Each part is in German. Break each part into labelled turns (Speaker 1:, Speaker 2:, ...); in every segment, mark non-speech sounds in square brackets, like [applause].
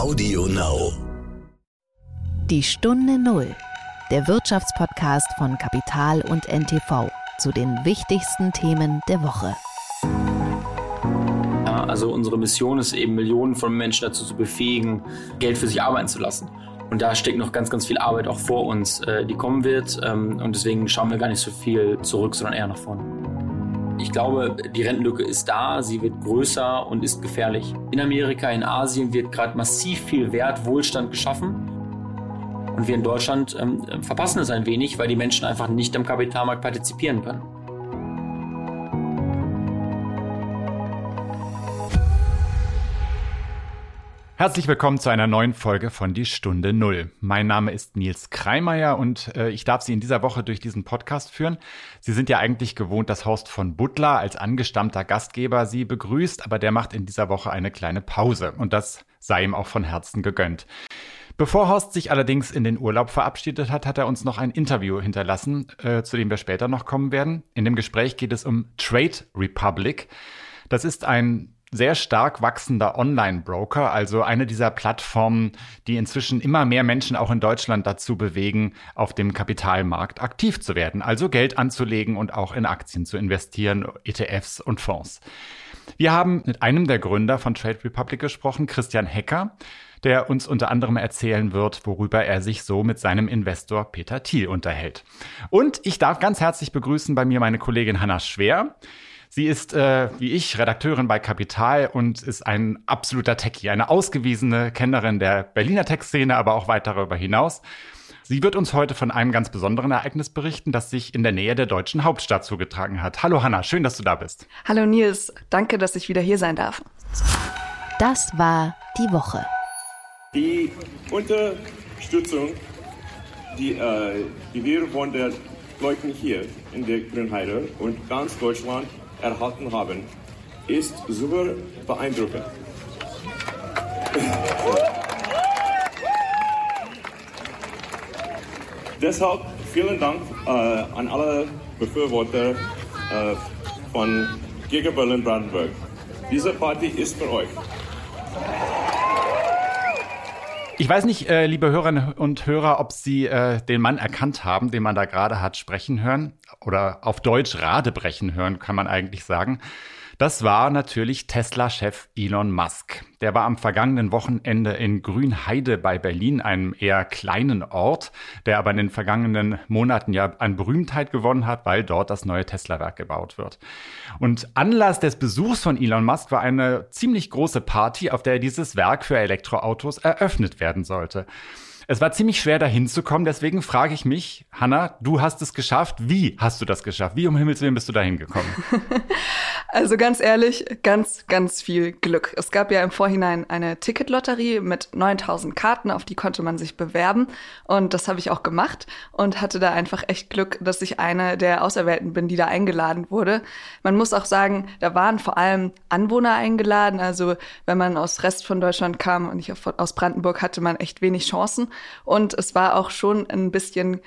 Speaker 1: Audio Now.
Speaker 2: Die Stunde Null, der Wirtschaftspodcast von Kapital und NTV zu den wichtigsten Themen der Woche.
Speaker 3: Ja, also unsere Mission ist eben, Millionen von Menschen dazu zu befähigen, Geld für sich arbeiten zu lassen. Und da steckt noch ganz, ganz viel Arbeit auch vor uns, äh, die kommen wird. Ähm, und deswegen schauen wir gar nicht so viel zurück, sondern eher nach vorne. Ich glaube, die Rentenlücke ist da, sie wird größer und ist gefährlich. In Amerika, in Asien wird gerade massiv viel Wert, Wohlstand geschaffen. Und wir in Deutschland ähm, verpassen es ein wenig, weil die Menschen einfach nicht am Kapitalmarkt partizipieren können.
Speaker 4: Herzlich willkommen zu einer neuen Folge von Die Stunde Null. Mein Name ist Nils Kreimeier und äh, ich darf Sie in dieser Woche durch diesen Podcast führen. Sie sind ja eigentlich gewohnt, dass Horst von Butler als angestammter Gastgeber Sie begrüßt, aber der macht in dieser Woche eine kleine Pause und das sei ihm auch von Herzen gegönnt. Bevor Horst sich allerdings in den Urlaub verabschiedet hat, hat er uns noch ein Interview hinterlassen, äh, zu dem wir später noch kommen werden. In dem Gespräch geht es um Trade Republic. Das ist ein sehr stark wachsender Online-Broker, also eine dieser Plattformen, die inzwischen immer mehr Menschen auch in Deutschland dazu bewegen, auf dem Kapitalmarkt aktiv zu werden, also Geld anzulegen und auch in Aktien zu investieren, ETFs und Fonds. Wir haben mit einem der Gründer von Trade Republic gesprochen, Christian Hecker, der uns unter anderem erzählen wird, worüber er sich so mit seinem Investor Peter Thiel unterhält. Und ich darf ganz herzlich begrüßen bei mir meine Kollegin Hanna Schwer. Sie ist, äh, wie ich, Redakteurin bei Kapital und ist ein absoluter Techie, eine ausgewiesene Kennerin der Berliner Tech-Szene, aber auch weit darüber hinaus. Sie wird uns heute von einem ganz besonderen Ereignis berichten, das sich in der Nähe der deutschen Hauptstadt zugetragen hat. Hallo Hanna, schön, dass du da bist.
Speaker 5: Hallo Nils, danke, dass ich wieder hier sein darf.
Speaker 2: Das war die Woche.
Speaker 6: Die Unterstützung, die, äh, die wir von den Leuten hier in der Grünheide und ganz Deutschland erhalten haben, ist super beeindruckend. Deshalb vielen Dank äh, an alle Befürworter äh, von Giga Berlin Brandenburg. Diese Party ist für euch.
Speaker 4: Ich weiß nicht, äh, liebe Hörerinnen und Hörer, ob Sie äh, den Mann erkannt haben, den man da gerade hat sprechen hören oder auf Deutsch Radebrechen hören, kann man eigentlich sagen. Das war natürlich Tesla-Chef Elon Musk. Der war am vergangenen Wochenende in Grünheide bei Berlin, einem eher kleinen Ort, der aber in den vergangenen Monaten ja an Berühmtheit gewonnen hat, weil dort das neue Tesla-Werk gebaut wird. Und Anlass des Besuchs von Elon Musk war eine ziemlich große Party, auf der dieses Werk für Elektroautos eröffnet werden sollte. Es war ziemlich schwer, da hinzukommen. Deswegen frage ich mich, Hanna, du hast es geschafft. Wie hast du das geschafft? Wie um Himmels Willen bist du da hingekommen? [laughs]
Speaker 5: also ganz ehrlich, ganz, ganz viel Glück. Es gab ja im Vorhinein eine Ticketlotterie mit 9000 Karten, auf die konnte man sich bewerben. Und das habe ich auch gemacht und hatte da einfach echt Glück, dass ich eine der Auserwählten bin, die da eingeladen wurde. Man muss auch sagen, da waren vor allem Anwohner eingeladen. Also wenn man aus Rest von Deutschland kam und nicht aus Brandenburg, hatte man echt wenig Chancen. Und es war auch schon ein bisschen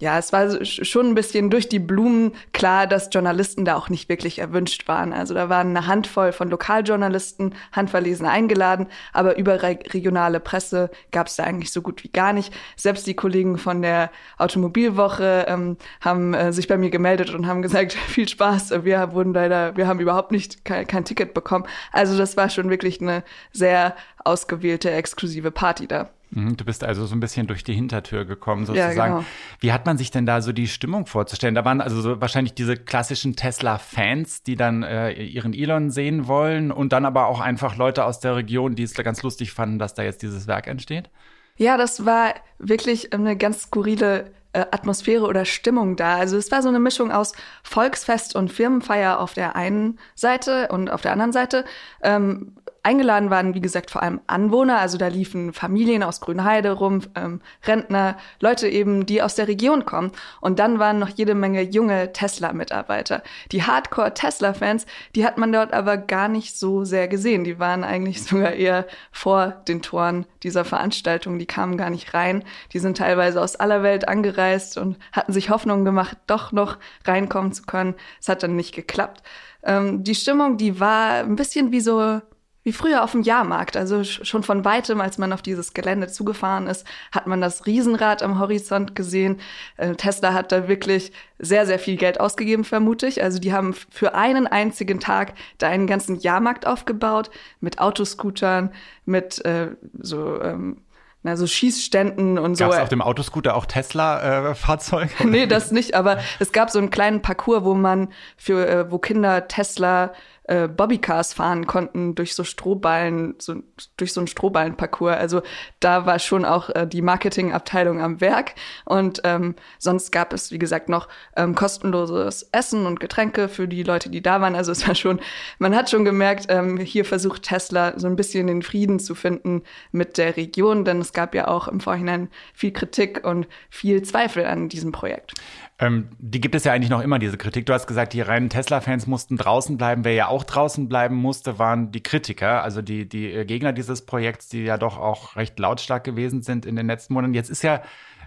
Speaker 5: ja, es war schon ein bisschen durch die Blumen klar, dass Journalisten da auch nicht wirklich erwünscht waren. Also da waren eine Handvoll von Lokaljournalisten handverlesen eingeladen, aber überregionale Presse gab es da eigentlich so gut wie gar nicht. Selbst die Kollegen von der Automobilwoche ähm, haben äh, sich bei mir gemeldet und haben gesagt, [laughs] viel Spaß, wir wurden leider, wir haben überhaupt nicht kein, kein Ticket bekommen. Also das war schon wirklich eine sehr ausgewählte, exklusive Party da.
Speaker 4: Mhm, du bist also so ein bisschen durch die Hintertür gekommen, sozusagen.
Speaker 5: Ja, genau.
Speaker 4: Wie hat man sich denn da so die Stimmung vorzustellen? Da waren also so wahrscheinlich diese klassischen Tesla-Fans, die dann äh, ihren Elon sehen wollen und dann aber auch einfach Leute aus der Region, die es ganz lustig fanden, dass da jetzt dieses Werk entsteht?
Speaker 5: Ja, das war wirklich eine ganz skurrile äh, Atmosphäre oder Stimmung da. Also es war so eine Mischung aus Volksfest und Firmenfeier auf der einen Seite und auf der anderen Seite. Ähm, Eingeladen waren, wie gesagt, vor allem Anwohner, also da liefen Familien aus Grünheide rum, ähm, Rentner, Leute eben, die aus der Region kommen. Und dann waren noch jede Menge junge Tesla-Mitarbeiter. Die Hardcore-Tesla-Fans, die hat man dort aber gar nicht so sehr gesehen. Die waren eigentlich sogar eher vor den Toren dieser Veranstaltung. Die kamen gar nicht rein. Die sind teilweise aus aller Welt angereist und hatten sich Hoffnungen gemacht, doch noch reinkommen zu können. Es hat dann nicht geklappt. Ähm, die Stimmung, die war ein bisschen wie so wie früher auf dem Jahrmarkt. Also schon von weitem, als man auf dieses Gelände zugefahren ist, hat man das Riesenrad am Horizont gesehen. Äh, Tesla hat da wirklich sehr, sehr viel Geld ausgegeben, vermute ich. Also die haben für einen einzigen Tag da einen ganzen Jahrmarkt aufgebaut mit Autoscootern, mit äh, so ähm, na, so Schießständen und so.
Speaker 4: Gab es auf dem Autoscooter auch Tesla-Fahrzeuge?
Speaker 5: Äh, nee, das nicht, aber es gab so einen kleinen Parcours, wo man für, äh, wo Kinder Tesla äh, Bobbycars fahren konnten durch so Strohballen, so, durch so einen Strohballenparcours. Also da war schon auch äh, die Marketingabteilung am Werk. Und ähm, sonst gab es, wie gesagt, noch ähm, kostenloses Essen und Getränke für die Leute, die da waren. Also es war schon, man hat schon gemerkt, ähm, hier versucht Tesla so ein bisschen den Frieden zu finden mit der Region, denn es gab ja auch im Vorhinein viel Kritik und viel Zweifel an diesem Projekt.
Speaker 4: Ähm, die gibt es ja eigentlich noch immer, diese Kritik. Du hast gesagt, die reinen Tesla-Fans mussten draußen bleiben. Wer ja auch draußen bleiben musste, waren die Kritiker, also die, die äh, Gegner dieses Projekts, die ja doch auch recht lautstark gewesen sind in den letzten Monaten. Jetzt ist ja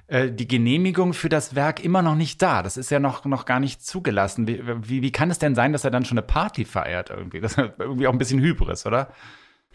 Speaker 4: äh, die Genehmigung für das Werk immer noch nicht da. Das ist ja noch, noch gar nicht zugelassen. Wie, wie, wie kann es denn sein, dass er dann schon eine Party feiert irgendwie? Das ist [laughs] irgendwie auch ein bisschen Hybris, oder?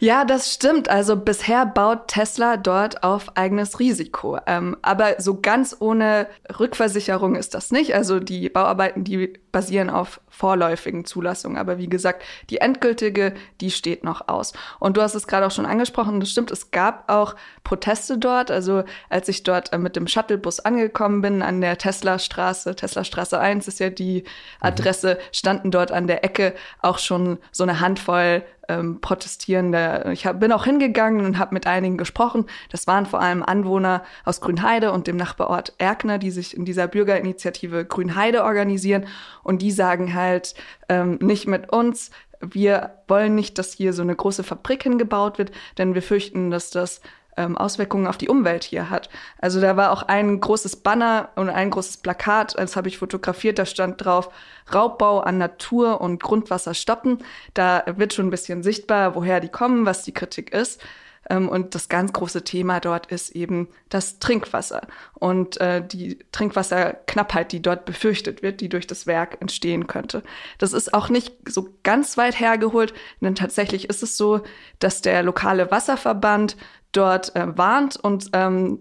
Speaker 5: Ja, das stimmt. Also bisher baut Tesla dort auf eigenes Risiko. Ähm, aber so ganz ohne Rückversicherung ist das nicht. Also die Bauarbeiten, die basieren auf vorläufigen Zulassungen. Aber wie gesagt, die endgültige, die steht noch aus. Und du hast es gerade auch schon angesprochen, das stimmt, es gab auch Proteste dort. Also als ich dort äh, mit dem Shuttlebus angekommen bin an der Tesla-Straße, Tesla-Straße 1 ist ja die Adresse, standen dort an der Ecke auch schon so eine Handvoll ähm, Protestierende. Ich hab, bin auch hingegangen und habe mit einigen gesprochen. Das waren vor allem Anwohner aus Grünheide und dem Nachbarort Erkner, die sich in dieser Bürgerinitiative Grünheide organisieren. Und die sagen halt ähm, nicht mit uns. Wir wollen nicht, dass hier so eine große Fabrik hingebaut wird, denn wir fürchten, dass das ähm, Auswirkungen auf die Umwelt hier hat. Also da war auch ein großes Banner und ein großes Plakat, das habe ich fotografiert, da stand drauf, Raubbau an Natur und Grundwasser stoppen. Da wird schon ein bisschen sichtbar, woher die kommen, was die Kritik ist. Ähm, und das ganz große Thema dort ist eben das Trinkwasser und äh, die Trinkwasserknappheit, die dort befürchtet wird, die durch das Werk entstehen könnte. Das ist auch nicht so ganz weit hergeholt, denn tatsächlich ist es so, dass der lokale Wasserverband dort äh, warnt und ähm,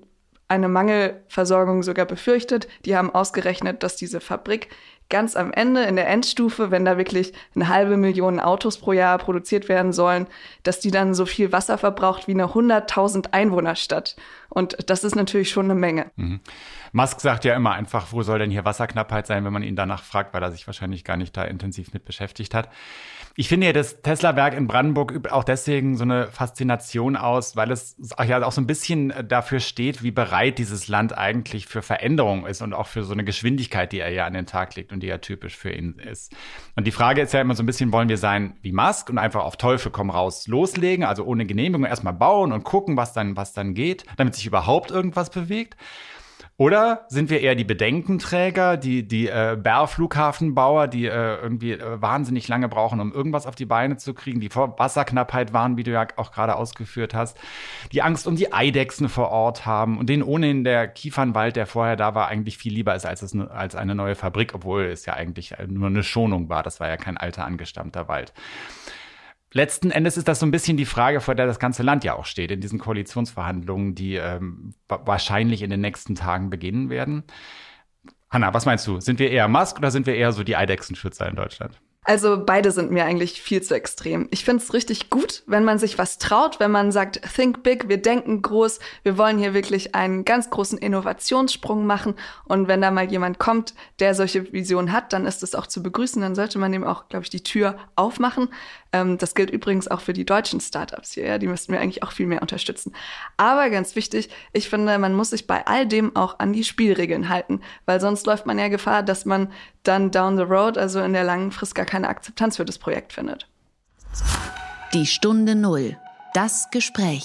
Speaker 5: eine Mangelversorgung sogar befürchtet. Die haben ausgerechnet, dass diese Fabrik ganz am Ende in der Endstufe, wenn da wirklich eine halbe Million Autos pro Jahr produziert werden sollen, dass die dann so viel Wasser verbraucht wie eine 100.000 Einwohnerstadt. Und das ist natürlich schon eine Menge.
Speaker 4: Mhm. Musk sagt ja immer einfach, wo soll denn hier Wasserknappheit sein, wenn man ihn danach fragt, weil er sich wahrscheinlich gar nicht da intensiv mit beschäftigt hat. Ich finde ja, das Tesla-Werk in Brandenburg übt auch deswegen so eine Faszination aus, weil es ja auch so ein bisschen äh, dafür steht, wie bereit dieses Land eigentlich für Veränderung ist und auch für so eine Geschwindigkeit, die er ja an den Tag legt und die ja typisch für ihn ist. Und die Frage ist ja immer so ein bisschen, wollen wir sein wie Musk und einfach auf Teufel komm raus loslegen, also ohne Genehmigung erstmal bauen und gucken, was dann, was dann geht, damit sich überhaupt irgendwas bewegt? Oder sind wir eher die Bedenkenträger, die, die äh, Bär-Flughafenbauer, die äh, irgendwie äh, wahnsinnig lange brauchen, um irgendwas auf die Beine zu kriegen, die vor Wasserknappheit waren, wie du ja auch gerade ausgeführt hast, die Angst um die Eidechsen vor Ort haben und denen ohnehin der Kiefernwald, der vorher da war, eigentlich viel lieber ist als, es, als eine neue Fabrik, obwohl es ja eigentlich nur eine Schonung war. Das war ja kein alter angestammter Wald letzten Endes ist das so ein bisschen die Frage, vor der das ganze Land ja auch steht, in diesen Koalitionsverhandlungen, die ähm, wahrscheinlich in den nächsten Tagen beginnen werden. Hanna, was meinst du? Sind wir eher Musk oder sind wir eher so die Eidechsenschützer in Deutschland?
Speaker 5: Also beide sind mir eigentlich viel zu extrem. Ich finde es richtig gut, wenn man sich was traut, wenn man sagt, think big, wir denken groß, wir wollen hier wirklich einen ganz großen Innovationssprung machen. Und wenn da mal jemand kommt, der solche Visionen hat, dann ist es auch zu begrüßen. Dann sollte man dem auch, glaube ich, die Tür aufmachen. Ähm, das gilt übrigens auch für die deutschen Startups hier. Ja? Die müssten wir eigentlich auch viel mehr unterstützen. Aber ganz wichtig, ich finde, man muss sich bei all dem auch an die Spielregeln halten, weil sonst läuft man ja Gefahr, dass man dann down the road, also in der langen Frist, gar keine Akzeptanz für das Projekt findet.
Speaker 2: Die Stunde Null. Das Gespräch.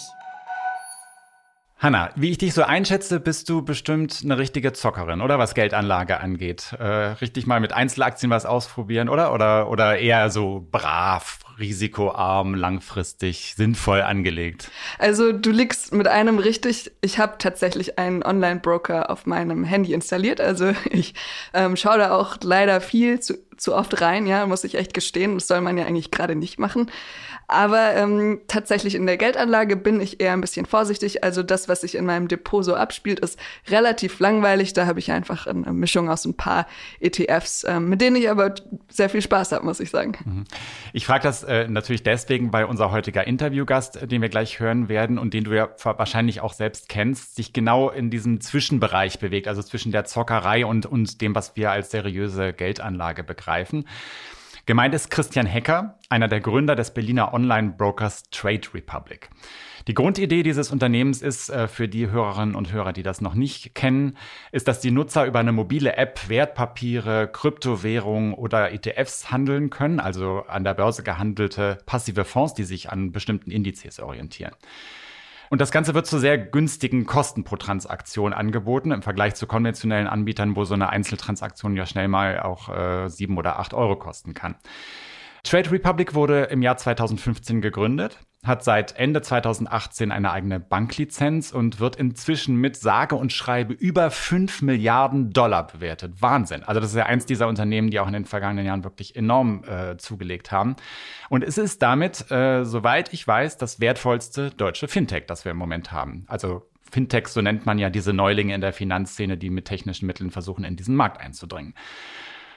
Speaker 4: Hanna, wie ich dich so einschätze, bist du bestimmt eine richtige Zockerin, oder was Geldanlage angeht. Äh, richtig mal mit Einzelaktien was ausprobieren, oder? Oder, oder eher so brav, risikoarm, langfristig, sinnvoll angelegt?
Speaker 5: Also du liegst mit einem richtig. Ich habe tatsächlich einen Online-Broker auf meinem Handy installiert. Also [laughs] ich ähm, schaue da auch leider viel zu, zu oft rein, ja, muss ich echt gestehen. Das soll man ja eigentlich gerade nicht machen. Aber ähm, tatsächlich in der Geldanlage bin ich eher ein bisschen vorsichtig. Also das, was sich in meinem Depot so abspielt, ist relativ langweilig. Da habe ich einfach eine Mischung aus ein paar ETFs, ähm, mit denen ich aber sehr viel Spaß habe, muss ich sagen. Mhm.
Speaker 4: Ich frage das äh, natürlich deswegen, weil unser heutiger Interviewgast, den wir gleich hören werden und den du ja wahrscheinlich auch selbst kennst, sich genau in diesem Zwischenbereich bewegt, also zwischen der Zockerei und, und dem, was wir als seriöse Geldanlage begreifen. Gemeint ist Christian Hecker, einer der Gründer des Berliner Online-Brokers Trade Republic. Die Grundidee dieses Unternehmens ist, äh, für die Hörerinnen und Hörer, die das noch nicht kennen, ist, dass die Nutzer über eine mobile App Wertpapiere, Kryptowährungen oder ETFs handeln können, also an der Börse gehandelte passive Fonds, die sich an bestimmten Indizes orientieren. Und das Ganze wird zu sehr günstigen Kosten pro Transaktion angeboten im Vergleich zu konventionellen Anbietern, wo so eine Einzeltransaktion ja schnell mal auch äh, sieben oder acht Euro kosten kann. Trade Republic wurde im Jahr 2015 gegründet, hat seit Ende 2018 eine eigene Banklizenz und wird inzwischen mit sage und schreibe über 5 Milliarden Dollar bewertet. Wahnsinn. Also das ist ja eins dieser Unternehmen, die auch in den vergangenen Jahren wirklich enorm äh, zugelegt haben. Und es ist damit, äh, soweit ich weiß, das wertvollste deutsche Fintech, das wir im Moment haben. Also Fintechs, so nennt man ja diese Neulinge in der Finanzszene, die mit technischen Mitteln versuchen, in diesen Markt einzudringen.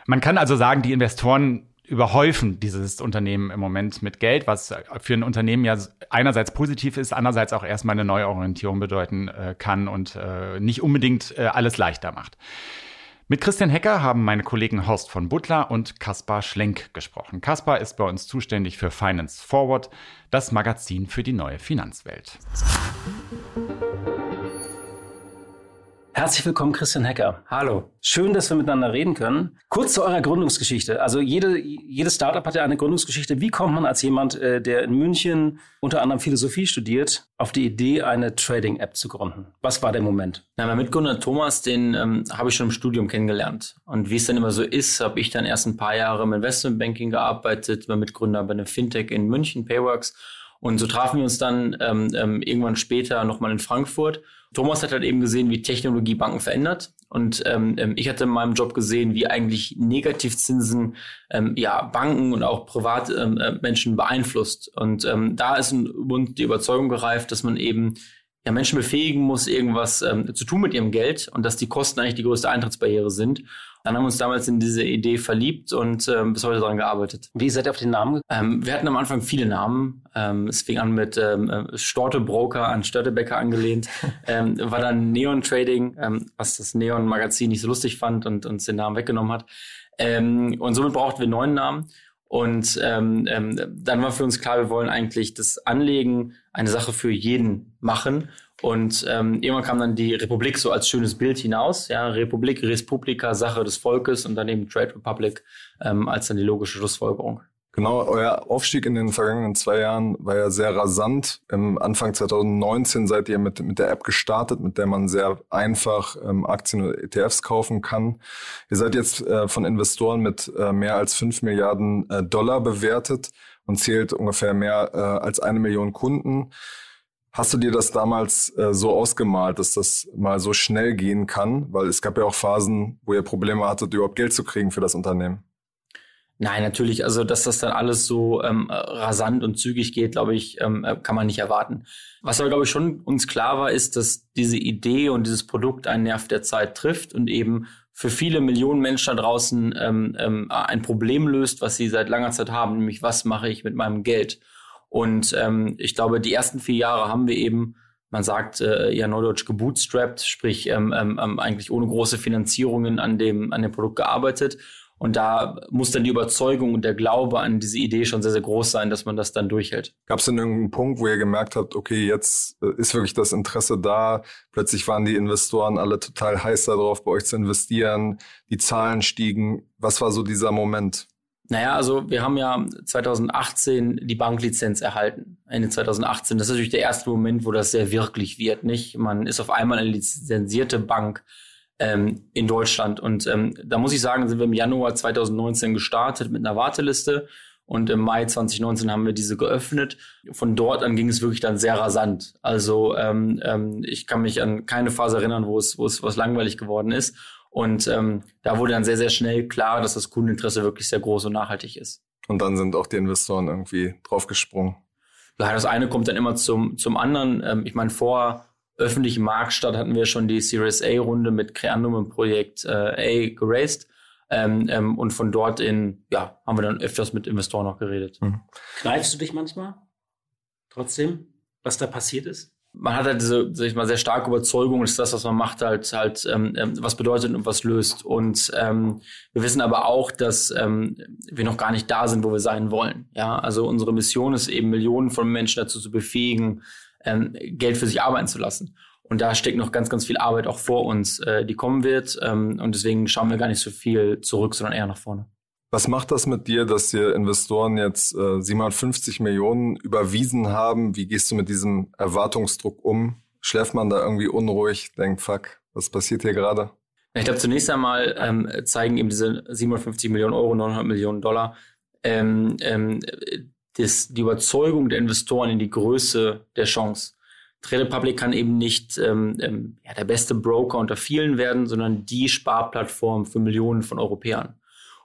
Speaker 4: Man kann also sagen, die Investoren überhäufen dieses Unternehmen im Moment mit Geld, was für ein Unternehmen ja einerseits positiv ist, andererseits auch erstmal eine Neuorientierung bedeuten äh, kann und äh, nicht unbedingt äh, alles leichter macht. Mit Christian Hecker haben meine Kollegen Horst von Butler und Kaspar Schlenk gesprochen. Kaspar ist bei uns zuständig für Finance Forward, das Magazin für die neue Finanzwelt.
Speaker 1: Herzlich willkommen, Christian Hecker. Hallo. Schön, dass wir miteinander reden können. Kurz zu eurer Gründungsgeschichte. Also jede, jedes Startup hat ja eine Gründungsgeschichte. Wie kommt man als jemand, äh, der in München unter anderem Philosophie studiert, auf die Idee, eine Trading-App zu gründen? Was war der Moment?
Speaker 3: Na, mein Mitgründer Thomas, den ähm, habe ich schon im Studium kennengelernt. Und wie es dann immer so ist, habe ich dann erst ein paar Jahre im Investmentbanking gearbeitet, war Mitgründer bei einem Fintech in München, Payworks. Und so trafen wir uns dann ähm, ähm, irgendwann später nochmal in Frankfurt. Thomas hat halt eben gesehen, wie Technologie Banken verändert. Und ähm, ähm, ich hatte in meinem Job gesehen, wie eigentlich Negativzinsen ähm, ja Banken und auch Privatmenschen ähm, äh, beeinflusst. Und ähm, da ist ein Bund die Überzeugung gereift, dass man eben ja Menschen befähigen muss, irgendwas ähm, zu tun mit ihrem Geld und dass die Kosten eigentlich die größte Eintrittsbarriere sind. Dann haben wir uns damals in diese Idee verliebt und ähm, bis heute daran gearbeitet.
Speaker 1: Wie seid ihr auf den Namen?
Speaker 3: Ähm, wir hatten am Anfang viele Namen. Ähm, es fing an mit ähm, äh, Storte Broker an Störtebecker angelehnt. [laughs] ähm, war dann Neon Trading, ähm, was das Neon Magazin nicht so lustig fand und uns den Namen weggenommen hat. Ähm, und somit brauchten wir einen neuen Namen. Und ähm, ähm, dann war für uns klar, wir wollen eigentlich das Anlegen eine Sache für jeden machen und ähm, irgendwann kam dann die Republik so als schönes Bild hinaus. Ja, Republik, Respublika, Sache des Volkes und dann eben Trade Republic ähm, als dann die logische Schlussfolgerung.
Speaker 7: Genau, euer Aufstieg in den vergangenen zwei Jahren war ja sehr rasant. Im Anfang 2019 seid ihr mit, mit der App gestartet, mit der man sehr einfach ähm, Aktien oder ETFs kaufen kann. Ihr seid jetzt äh, von Investoren mit äh, mehr als fünf Milliarden äh, Dollar bewertet und zählt ungefähr mehr äh, als eine Million Kunden. Hast du dir das damals äh, so ausgemalt, dass das mal so schnell gehen kann? Weil es gab ja auch Phasen, wo ihr Probleme hattet, überhaupt Geld zu kriegen für das Unternehmen.
Speaker 3: Nein, natürlich. Also, dass das dann alles so ähm, rasant und zügig geht, glaube ich, ähm, äh, kann man nicht erwarten. Was aber, glaube ich, schon uns klar war, ist, dass diese Idee und dieses Produkt einen Nerv der Zeit trifft und eben für viele Millionen Menschen da draußen ähm, ähm, ein Problem löst, was sie seit langer Zeit haben, nämlich was mache ich mit meinem Geld? Und ähm, ich glaube, die ersten vier Jahre haben wir eben, man sagt äh, ja neudeutsch gebootstrapped, sprich ähm, ähm, ähm, eigentlich ohne große Finanzierungen an dem, an dem Produkt gearbeitet. Und da muss dann die Überzeugung und der Glaube an diese Idee schon sehr, sehr groß sein, dass man das dann durchhält.
Speaker 7: Gab es denn irgendeinen Punkt, wo ihr gemerkt habt, okay, jetzt äh, ist wirklich das Interesse da, plötzlich waren die Investoren alle total heiß darauf, bei euch zu investieren, die Zahlen stiegen. Was war so dieser Moment?
Speaker 3: Naja, also wir haben ja 2018 die Banklizenz erhalten. Ende 2018. Das ist natürlich der erste Moment, wo das sehr wirklich wird, nicht? Man ist auf einmal eine lizenzierte Bank ähm, in Deutschland. Und ähm, da muss ich sagen, sind wir im Januar 2019 gestartet mit einer Warteliste. Und im Mai 2019 haben wir diese geöffnet. Von dort an ging es wirklich dann sehr rasant. Also ähm, ähm, ich kann mich an keine Phase erinnern, wo es, wo es was langweilig geworden ist. Und ähm, da wurde dann sehr, sehr schnell klar, dass das Kundeninteresse wirklich sehr groß und nachhaltig ist.
Speaker 7: Und dann sind auch die Investoren irgendwie draufgesprungen.
Speaker 3: Ja, das eine kommt dann immer zum, zum anderen. Ähm, ich meine, vor öffentlichem Marktstart hatten wir schon die Series A-Runde mit Creandum im Projekt äh, A geraced. Ähm, ähm, und von dort in, ja, haben wir dann öfters mit Investoren noch geredet. Mhm.
Speaker 1: Kneifst du dich manchmal? Trotzdem, was da passiert ist?
Speaker 3: Man hat halt diese, sag ich mal, sehr starke Überzeugung, dass das, was man macht, halt halt ähm, ähm, was bedeutet und was löst. Und ähm, wir wissen aber auch, dass ähm, wir noch gar nicht da sind, wo wir sein wollen. Ja, also unsere Mission ist eben Millionen von Menschen dazu zu befähigen, ähm, Geld für sich arbeiten zu lassen. Und da steckt noch ganz, ganz viel Arbeit auch vor uns, äh, die kommen wird. Ähm, und deswegen schauen wir gar nicht so viel zurück, sondern eher nach vorne.
Speaker 7: Was macht das mit dir, dass dir Investoren jetzt äh, 750 Millionen überwiesen haben? Wie gehst du mit diesem Erwartungsdruck um? Schläft man da irgendwie unruhig, denkt, fuck, was passiert hier gerade?
Speaker 3: Ich glaube, zunächst einmal ähm, zeigen eben diese 750 Millionen Euro, 900 Millionen Dollar, ähm, ähm, das, die Überzeugung der Investoren in die Größe der Chance. Trade Republic kann eben nicht ähm, ähm, ja, der beste Broker unter vielen werden, sondern die Sparplattform für Millionen von Europäern.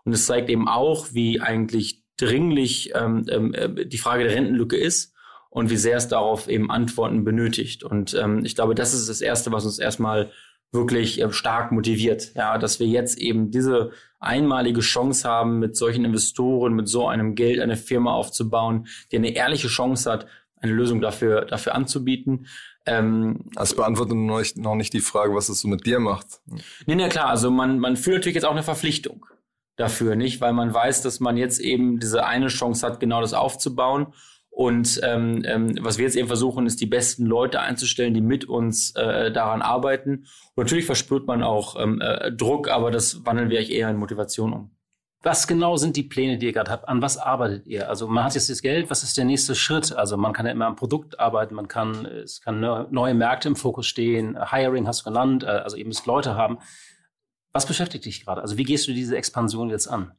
Speaker 3: Und es zeigt eben auch, wie eigentlich dringlich ähm, ähm, äh, die Frage der Rentenlücke ist und wie sehr es darauf eben Antworten benötigt. Und ähm, ich glaube, das ist das Erste, was uns erstmal wirklich äh, stark motiviert, ja, dass wir jetzt eben diese einmalige Chance haben, mit solchen Investoren, mit so einem Geld eine Firma aufzubauen, die eine ehrliche Chance hat, eine Lösung dafür, dafür anzubieten.
Speaker 7: Ähm, das beantwortet noch nicht, noch nicht die Frage, was es so mit dir macht.
Speaker 3: Nee, nee, klar. Also man, man fühlt natürlich jetzt auch eine Verpflichtung dafür, nicht? Weil man weiß, dass man jetzt eben diese eine Chance hat, genau das aufzubauen. Und ähm, ähm, was wir jetzt eben versuchen, ist die besten Leute einzustellen, die mit uns äh, daran arbeiten. Und natürlich verspürt man auch ähm, äh, Druck, aber das wandeln wir eher in Motivation um.
Speaker 1: Was genau sind die Pläne, die ihr gerade habt? An was arbeitet ihr? Also man hat jetzt das Geld, was ist der nächste Schritt? Also man kann ja immer am Produkt arbeiten, man kann, es kann neue Märkte im Fokus stehen, Hiring hast du genannt, äh, also ihr müsst Leute haben. Was beschäftigt dich gerade? Also wie gehst du diese Expansion jetzt an?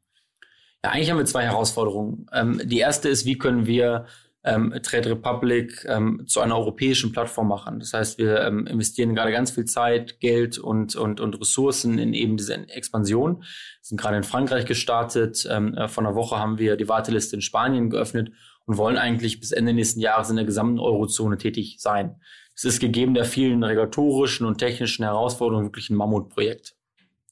Speaker 3: Ja, eigentlich haben wir zwei Herausforderungen. Ähm, die erste ist, wie können wir ähm, Trade Republic ähm, zu einer europäischen Plattform machen. Das heißt, wir ähm, investieren gerade ganz viel Zeit, Geld und, und, und Ressourcen in eben diese Expansion. Wir sind gerade in Frankreich gestartet. Ähm, äh, vor einer Woche haben wir die Warteliste in Spanien geöffnet und wollen eigentlich bis Ende nächsten Jahres in der gesamten Eurozone tätig sein. Es ist gegeben der vielen regulatorischen und technischen Herausforderungen wirklich ein Mammutprojekt.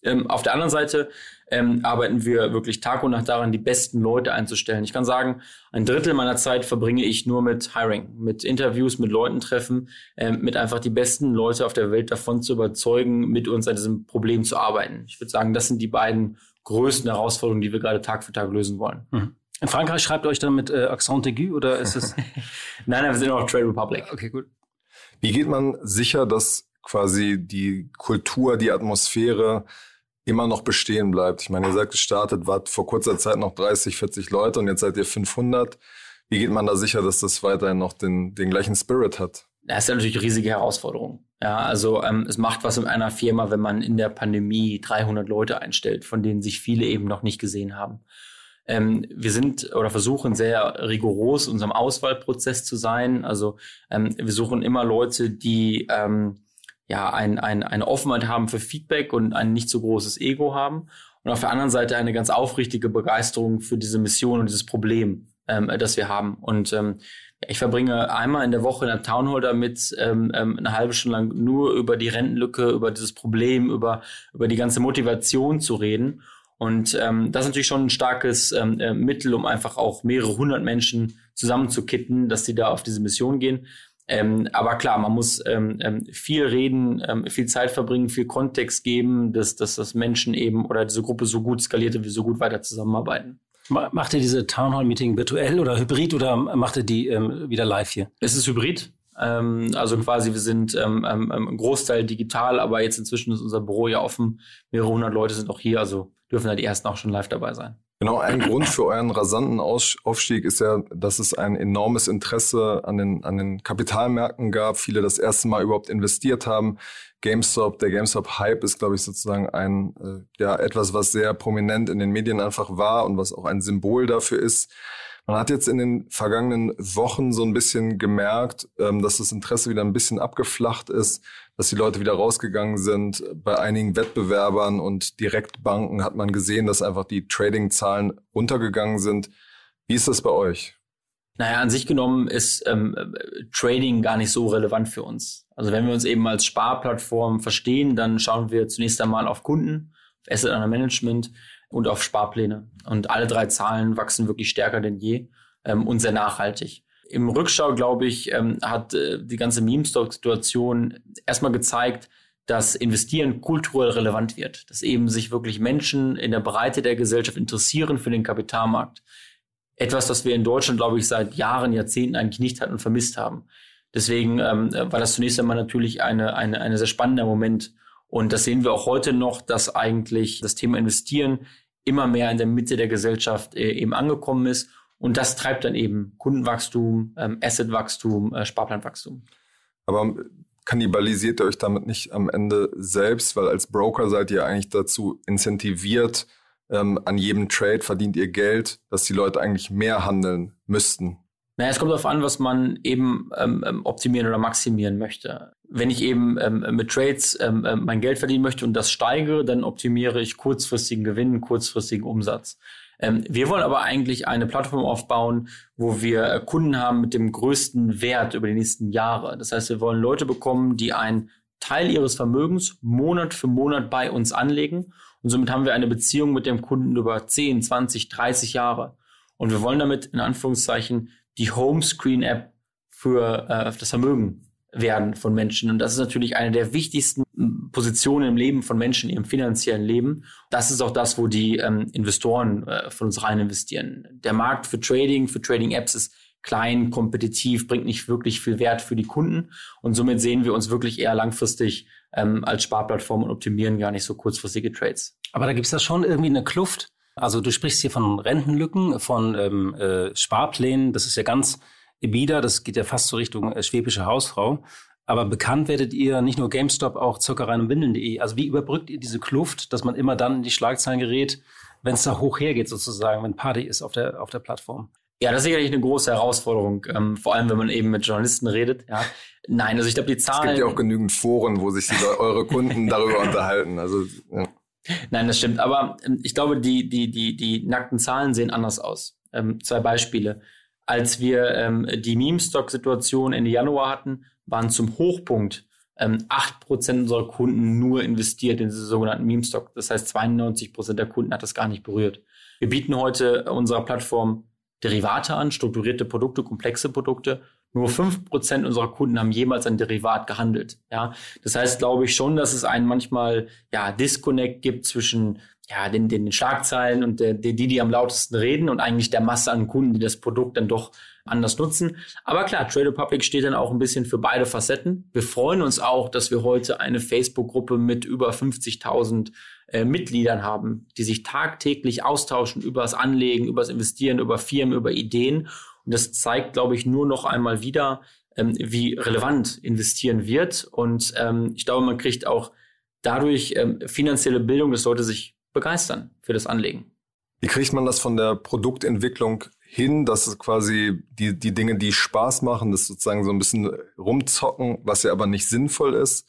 Speaker 3: Ähm, auf der anderen Seite ähm, arbeiten wir wirklich Tag und Nacht daran, die besten Leute einzustellen. Ich kann sagen, ein Drittel meiner Zeit verbringe ich nur mit Hiring, mit Interviews, mit Leuten treffen, ähm, mit einfach die besten Leute auf der Welt davon zu überzeugen, mit uns an diesem Problem zu arbeiten. Ich würde sagen, das sind die beiden größten Herausforderungen, die wir gerade Tag für Tag lösen wollen. Mhm.
Speaker 1: In Frankreich schreibt euch dann mit äh, Accent aigu oder ist es? [laughs]
Speaker 3: nein, nein, wir sind auch Trade Republic.
Speaker 1: Okay, gut.
Speaker 7: Wie geht man sicher, dass quasi die Kultur, die Atmosphäre immer noch bestehen bleibt. Ich meine, ihr seid gestartet, wart vor kurzer Zeit noch 30, 40 Leute und jetzt seid ihr 500. Wie geht man da sicher, dass das weiterhin noch den, den gleichen Spirit hat?
Speaker 3: Das ist ja natürlich riesige Herausforderung. Ja, also ähm, es macht was in einer Firma, wenn man in der Pandemie 300 Leute einstellt, von denen sich viele eben noch nicht gesehen haben. Ähm, wir sind oder versuchen sehr rigoros unserem Auswahlprozess zu sein. Also ähm, wir suchen immer Leute, die ähm, ja, ein, ein, eine Offenheit haben für Feedback und ein nicht so großes Ego haben. Und auf der anderen Seite eine ganz aufrichtige Begeisterung für diese Mission und dieses Problem, ähm, das wir haben. Und ähm, ich verbringe einmal in der Woche in der Townhall damit, ähm, ähm, eine halbe Stunde lang nur über die Rentenlücke, über dieses Problem, über, über die ganze Motivation zu reden. Und ähm, das ist natürlich schon ein starkes ähm, äh, Mittel, um einfach auch mehrere hundert Menschen zusammenzukitten, dass sie da auf diese Mission gehen. Ähm, aber klar, man muss ähm, ähm, viel reden, ähm, viel Zeit verbringen, viel Kontext geben, dass, dass das Menschen eben oder diese Gruppe so gut skaliert, wie so gut weiter zusammenarbeiten.
Speaker 1: Macht ihr diese Townhall-Meeting virtuell oder hybrid oder macht ihr die ähm, wieder live hier?
Speaker 3: Es ist hybrid. Ähm, also quasi, wir sind ähm, ähm, ein Großteil digital, aber jetzt inzwischen ist unser Büro ja offen. Mehrere hundert Leute sind auch hier, also dürfen da die ersten auch schon live dabei sein.
Speaker 7: Genau, ein Grund für euren rasanten Aufstieg ist ja, dass es ein enormes Interesse an den, an den Kapitalmärkten gab. Viele das erste Mal überhaupt investiert haben. GameStop, der GameStop-Hype ist, glaube ich, sozusagen ein, äh, ja, etwas, was sehr prominent in den Medien einfach war und was auch ein Symbol dafür ist. Man hat jetzt in den vergangenen Wochen so ein bisschen gemerkt, ähm, dass das Interesse wieder ein bisschen abgeflacht ist, dass die Leute wieder rausgegangen sind. Bei einigen Wettbewerbern und Direktbanken hat man gesehen, dass einfach die Trading-Zahlen runtergegangen sind. Wie ist das bei euch?
Speaker 3: Naja, an sich genommen ist ähm, Trading gar nicht so relevant für uns. Also wenn wir uns eben als Sparplattform verstehen, dann schauen wir zunächst einmal auf Kunden, auf Asset Under Management und auf Sparpläne. Und alle drei Zahlen wachsen wirklich stärker denn je ähm, und sehr nachhaltig. Im Rückschau, glaube ich, ähm, hat äh, die ganze Meme-Stock-Situation erstmal gezeigt, dass Investieren kulturell relevant wird, dass eben sich wirklich Menschen in der Breite der Gesellschaft interessieren für den Kapitalmarkt. Etwas, das wir in Deutschland, glaube ich, seit Jahren, Jahrzehnten eigentlich nicht hatten und vermisst haben. Deswegen ähm, war das zunächst einmal natürlich eine, eine, eine sehr spannender Moment. Und das sehen wir auch heute noch, dass eigentlich das Thema Investieren immer mehr in der Mitte der Gesellschaft äh, eben angekommen ist. Und das treibt dann eben Kundenwachstum, ähm, Assetwachstum, äh, Sparplanwachstum.
Speaker 7: Aber kannibalisiert ihr euch damit nicht am Ende selbst, weil als Broker seid ihr eigentlich dazu incentiviert, ähm, an jedem Trade verdient ihr Geld, dass die Leute eigentlich mehr handeln müssten.
Speaker 3: Naja, es kommt darauf an, was man eben ähm, ähm, optimieren oder maximieren möchte. Wenn ich eben ähm, mit Trades ähm, ähm, mein Geld verdienen möchte und das steigere, dann optimiere ich kurzfristigen Gewinn, kurzfristigen Umsatz. Ähm, wir wollen aber eigentlich eine Plattform aufbauen, wo wir äh, Kunden haben mit dem größten Wert über die nächsten Jahre. Das heißt, wir wollen Leute bekommen, die einen Teil ihres Vermögens Monat für Monat bei uns anlegen. Und somit haben wir eine Beziehung mit dem Kunden über 10, 20, 30 Jahre. Und wir wollen damit in Anführungszeichen die Homescreen-App für äh, das Vermögen werden von Menschen. Und das ist natürlich eine der wichtigsten Positionen im Leben von Menschen, im finanziellen Leben. Das ist auch das, wo die ähm, Investoren äh, von uns rein investieren. Der Markt für Trading, für Trading-Apps ist klein, kompetitiv, bringt nicht wirklich viel Wert für die Kunden. Und somit sehen wir uns wirklich eher langfristig ähm, als Sparplattform und optimieren gar nicht so kurzfristige Trades.
Speaker 1: Aber da gibt es ja schon irgendwie eine Kluft. Also du sprichst hier von Rentenlücken, von ähm, äh, Sparplänen. Das ist ja ganz Ebida, das geht ja fast so Richtung äh, schwäbische Hausfrau. Aber bekannt werdet ihr nicht nur GameStop, auch Zuckereien und Windeln.de. Also wie überbrückt ihr diese Kluft, dass man immer dann in die Schlagzeilen gerät, wenn es da hoch hergeht sozusagen, wenn Party ist auf der, auf der Plattform?
Speaker 3: Ja, das ist sicherlich eine große Herausforderung, ähm, vor allem wenn man eben mit Journalisten redet. Ja. Nein, also ich glaube, die Zahlen.
Speaker 7: Es gibt ja auch genügend Foren, wo sich die, eure Kunden [laughs] darüber unterhalten. Also ja.
Speaker 3: Nein, das stimmt. Aber ähm, ich glaube, die, die, die, die nackten Zahlen sehen anders aus. Ähm, zwei Beispiele. Als wir ähm, die Meme-Stock-Situation Ende Januar hatten, waren zum Hochpunkt ähm, 8% unserer Kunden nur investiert in diese sogenannten Meme-Stock. Das heißt, 92% der Kunden hat das gar nicht berührt. Wir bieten heute unserer Plattform Derivate an, strukturierte Produkte, komplexe Produkte. Nur fünf Prozent unserer Kunden haben jemals ein Derivat gehandelt. Ja, das heißt, glaube ich schon, dass es einen manchmal ja Disconnect gibt zwischen ja den, den Schlagzeilen und der, die, die am lautesten reden und eigentlich der Masse an Kunden, die das Produkt dann doch anders nutzen. Aber klar, Trade Republic steht dann auch ein bisschen für beide Facetten. Wir freuen uns auch, dass wir heute eine Facebook-Gruppe mit über 50.000 äh, Mitgliedern haben, die sich tagtäglich austauschen über das Anlegen, über das Investieren, über Firmen, über Ideen. Und das zeigt, glaube ich, nur noch einmal wieder, ähm, wie relevant investieren wird. Und ähm, ich glaube, man kriegt auch dadurch ähm, finanzielle Bildung, dass Leute sich begeistern für das Anlegen.
Speaker 7: Wie kriegt man das von der Produktentwicklung hin, dass es quasi die, die Dinge, die Spaß machen, das sozusagen so ein bisschen rumzocken, was ja aber nicht sinnvoll ist,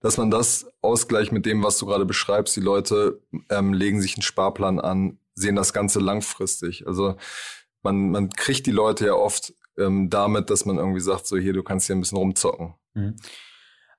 Speaker 7: dass man das ausgleicht mit dem, was du gerade beschreibst. Die Leute ähm, legen sich einen Sparplan an, sehen das Ganze langfristig. Also man, man kriegt die Leute ja oft ähm, damit, dass man irgendwie sagt, so hier, du kannst hier ein bisschen rumzocken. Mhm.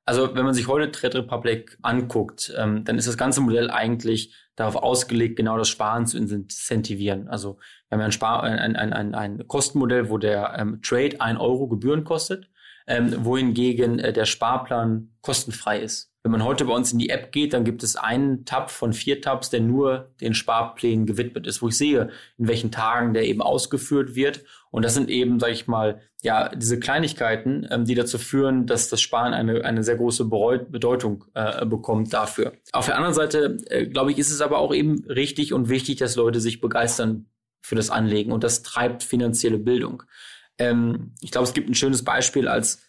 Speaker 3: Also wenn man sich heute Trade Republic anguckt, ähm, dann ist das ganze Modell eigentlich darauf ausgelegt, genau das Sparen zu incentivieren. Also wir haben ja ein, Spar ein, ein, ein, ein Kostenmodell, wo der ähm, Trade ein Euro Gebühren kostet ähm, wohingegen äh, der Sparplan kostenfrei ist. Wenn man heute bei uns in die App geht, dann gibt es einen Tab von vier Tabs, der nur den Sparplänen gewidmet ist, wo ich sehe, in welchen Tagen der eben ausgeführt wird. Und das sind eben, sage ich mal, ja, diese Kleinigkeiten, ähm, die dazu führen, dass das Sparen eine, eine sehr große Bedeutung äh, bekommt dafür. Auf der anderen Seite, äh, glaube ich, ist es aber auch eben richtig und wichtig, dass Leute sich begeistern für das Anlegen und das treibt finanzielle Bildung. Ähm, ich glaube, es gibt ein schönes Beispiel, als